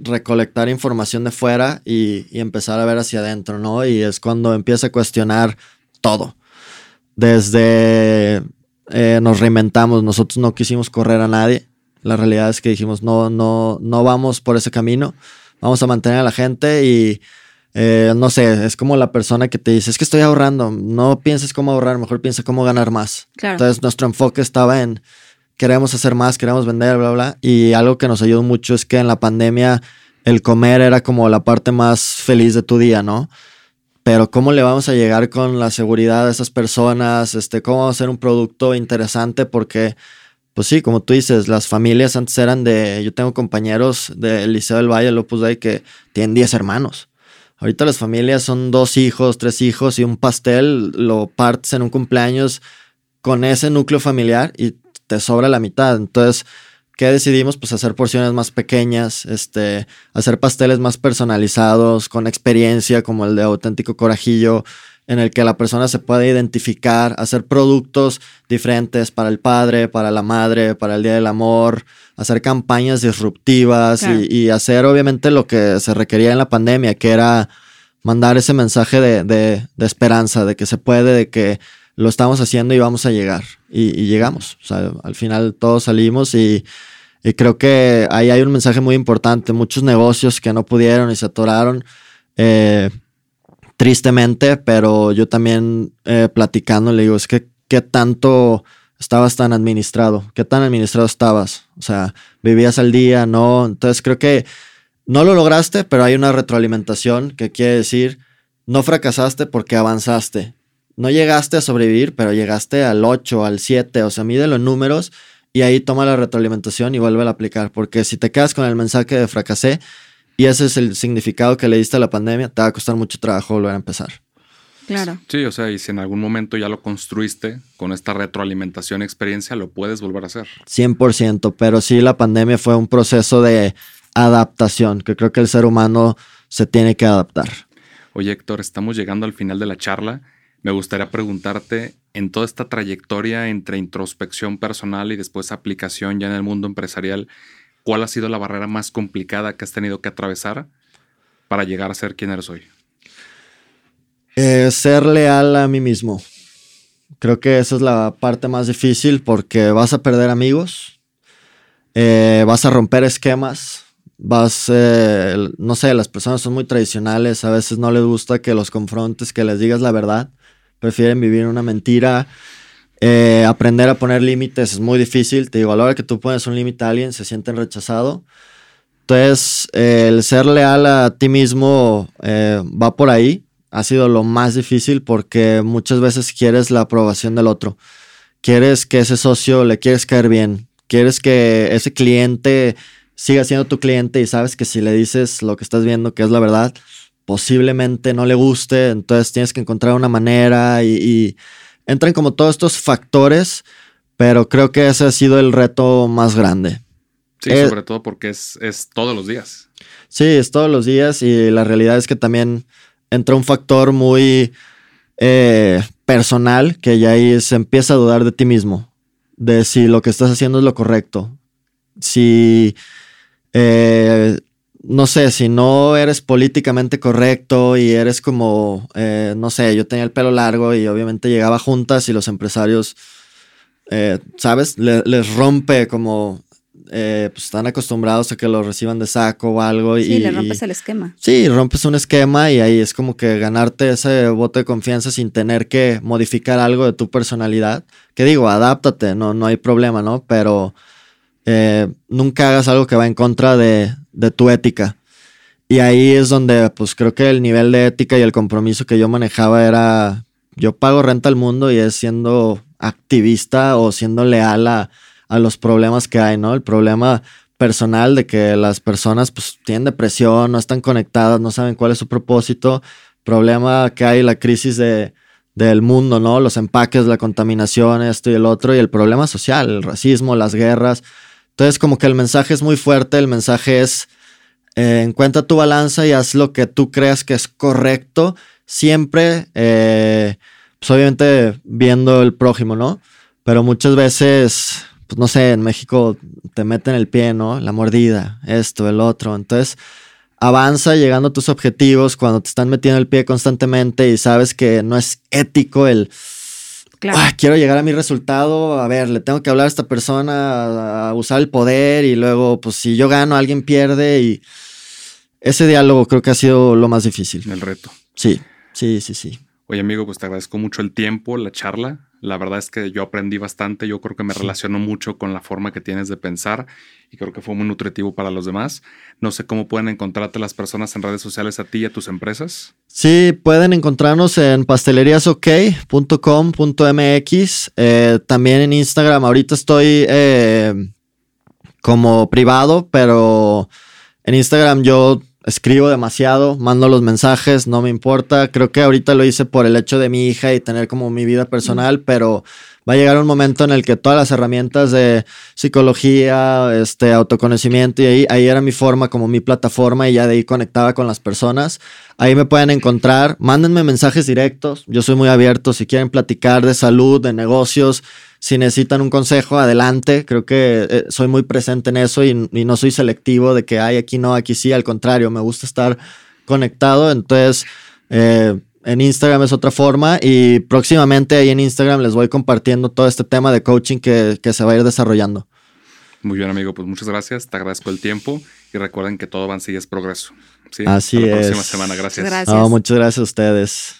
S1: recolectar información de fuera y, empezar a ver hacia adentro, ¿no? Y es cuando empieza a cuestionar todo. Desde eh, nos reinventamos, nosotros no quisimos correr a nadie la realidad es que dijimos, no, no, no vamos por ese camino, vamos a mantener a la gente y eh, no sé, es como la persona que te dice, es que estoy ahorrando, no pienses cómo ahorrar, mejor piensa cómo ganar más. Entonces nuestro enfoque estaba en, queremos hacer más, queremos vender, bla, bla. Y algo que nos ayudó mucho es que en la pandemia el comer era como la parte más feliz de tu día, ¿no? Pero cómo le vamos a llegar con la seguridad de esas personas, este, cómo vamos a hacer un producto interesante porque pues sí, como tú dices, las familias antes eran de, yo tengo compañeros del Liceo del Valle, Lopus Dei, que tienen 10 hermanos. Ahorita las familias son dos hijos, tres hijos y un pastel, lo partes en un cumpleaños con ese núcleo familiar y te sobra la mitad. Entonces, ¿qué decidimos? Pues hacer porciones más pequeñas, este, hacer pasteles más personalizados, con experiencia, como el de auténtico corajillo, en el que la persona se puede identificar, hacer productos diferentes para el padre, para la madre, para el Día del Amor, hacer campañas disruptivas y, hacer obviamente lo que se requería en la pandemia, que era mandar ese mensaje de, esperanza, de que se puede, de que lo estamos haciendo y vamos a llegar. Y, llegamos. O sea, al final todos salimos y, creo que ahí hay un mensaje muy importante. Muchos negocios que no pudieron y se atoraron. Eh, tristemente, pero yo también eh, platicando le digo, es que qué tanto estabas tan administrado, qué tan administrado estabas, o sea, vivías al día, ¿no? Entonces creo que no lo lograste, pero hay una retroalimentación que quiere decir, no fracasaste porque avanzaste. No llegaste a sobrevivir, pero llegaste al 8, al 7, o sea, mide los números y ahí toma la retroalimentación y vuelve a aplicar, porque si te quedas con el mensaje de fracasé, y ese es el significado que le diste a la pandemia, te va a costar mucho trabajo volver a empezar.
S3: Claro.
S2: Sí, o sea, y si en algún momento ya lo construiste con esta retroalimentación experiencia, lo puedes volver a hacer.
S1: 100%, pero sí la pandemia fue un proceso de adaptación, que creo que el ser humano se tiene que adaptar.
S2: Oye, Héctor, estamos llegando al final de la charla. Me gustaría preguntarte, en toda esta trayectoria entre introspección personal y después aplicación ya en el mundo empresarial, ¿cuál ha sido la barrera más complicada que has tenido que atravesar para llegar a ser quien eres hoy?
S1: Eh, ser leal a mí mismo. Creo que esa es la parte más difícil porque vas a perder amigos, eh, vas a romper esquemas, vas, eh, no sé, las personas son muy tradicionales, a veces no les gusta que los confrontes, que les digas la verdad, prefieren vivir una mentira. aprender a poner límites es muy difícil. Te digo, a la hora que tú pones un límite a alguien, se sienten rechazado. Entonces, el ser leal a ti mismo va por ahí ha sido lo más difícil porque muchas veces quieres la aprobación del otro. Quieres que ese socio le quieres caer bien. Quieres que ese cliente siga siendo tu cliente y sabes que si le dices lo que estás viendo que es la verdad, posiblemente no le guste. Entonces tienes que encontrar una manera y, entran como todos estos factores, pero creo que ese ha sido el reto más grande.
S2: Sí, eh, sobre todo porque es, es todos los días.
S1: Sí, es todos los días y la realidad es que también entra un factor muy eh, personal que ya ahí se empieza a dudar de ti mismo, de si lo que estás haciendo es lo correcto. Si, eh, no sé, si no eres políticamente correcto y eres como, eh, no sé, yo tenía el pelo largo y obviamente llegaba juntas y los empresarios, ¿sabes? les rompe como eh, pues están acostumbrados a que lo reciban de saco o algo.
S3: Sí, le rompes el esquema.
S1: Sí, rompes un esquema y ahí es como que ganarte ese voto de confianza sin tener que modificar algo de tu personalidad. Que digo, adáptate, no, no hay problema, ¿no? Pero eh, nunca hagas algo que va en contra de, tu ética. Y ahí es donde, pues creo que el nivel de ética y el compromiso que yo manejaba era, yo pago renta al mundo y es siendo activista o siendo leal a, a los problemas que hay, ¿no? El problema personal de que las personas pues tienen depresión, no están conectadas, no saben cuál es su propósito, problema que hay la crisis de, del mundo, ¿no? Los empaques, la contaminación, esto y el otro, y el problema social, el racismo, las guerras. Entonces como que el mensaje es muy fuerte, el mensaje es eh, encuentra tu balanza y haz lo que tú creas que es correcto, siempre, eh, pues obviamente viendo el prójimo, ¿no? Pero muchas veces pues no sé, en México te meten el pie, ¿no? La mordida, esto, el otro. Entonces, avanza llegando a tus objetivos cuando te están metiendo el pie constantemente y sabes que no es ético el... Claro. quiero llegar a mi resultado, a ver, le tengo que hablar a esta persona, a usar el poder y luego, pues si yo gano, alguien pierde y ese diálogo creo que ha sido lo más difícil.
S2: El reto.
S1: Sí, sí, sí, sí.
S2: Oye amigo, pues te agradezco mucho el tiempo, la charla. La verdad es que yo aprendí bastante, yo creo que me relaciono mucho con la forma que tienes de pensar y creo que fue muy nutritivo para los demás. No sé cómo pueden encontrarte las personas en redes sociales a ti y a tus empresas.
S1: Sí, pueden encontrarnos en pasteleriasok.com.mx, eh, también en Instagram. Ahorita estoy eh, como privado, pero en Instagram yo escribo demasiado, mando los mensajes, no me importa. Creo que ahorita lo hice por el hecho de mi hija y tener como mi vida personal, pero va a llegar un momento en el que todas las herramientas de psicología, este, autoconocimiento, y ahí, era mi forma, como mi plataforma, y ya de ahí conectaba con las personas. Ahí me pueden encontrar, mándenme mensajes directos, yo soy muy abierto, si quieren platicar de salud, de negocios, si necesitan un consejo, adelante. Creo que eh, soy muy presente en eso y, no soy selectivo de que hay aquí no, aquí sí. Al contrario, me gusta estar conectado. Entonces, eh, en Instagram es otra forma y próximamente ahí en Instagram les voy compartiendo todo este tema de coaching que, se va a ir desarrollando.
S2: Muy bien, amigo. Pues muchas gracias. Te agradezco el tiempo y recuerden que todo va y es progreso.
S1: ¿Sí? Así Hasta
S2: la próxima semana. Gracias.
S3: gracias.
S1: muchas gracias a ustedes.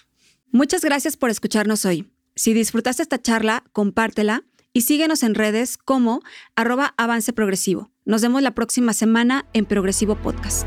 S3: Muchas gracias por escucharnos hoy. Si disfrutaste esta charla, compártela y síguenos en redes como arroba avance progresivo. Nos vemos la próxima semana en Progresivo Podcast.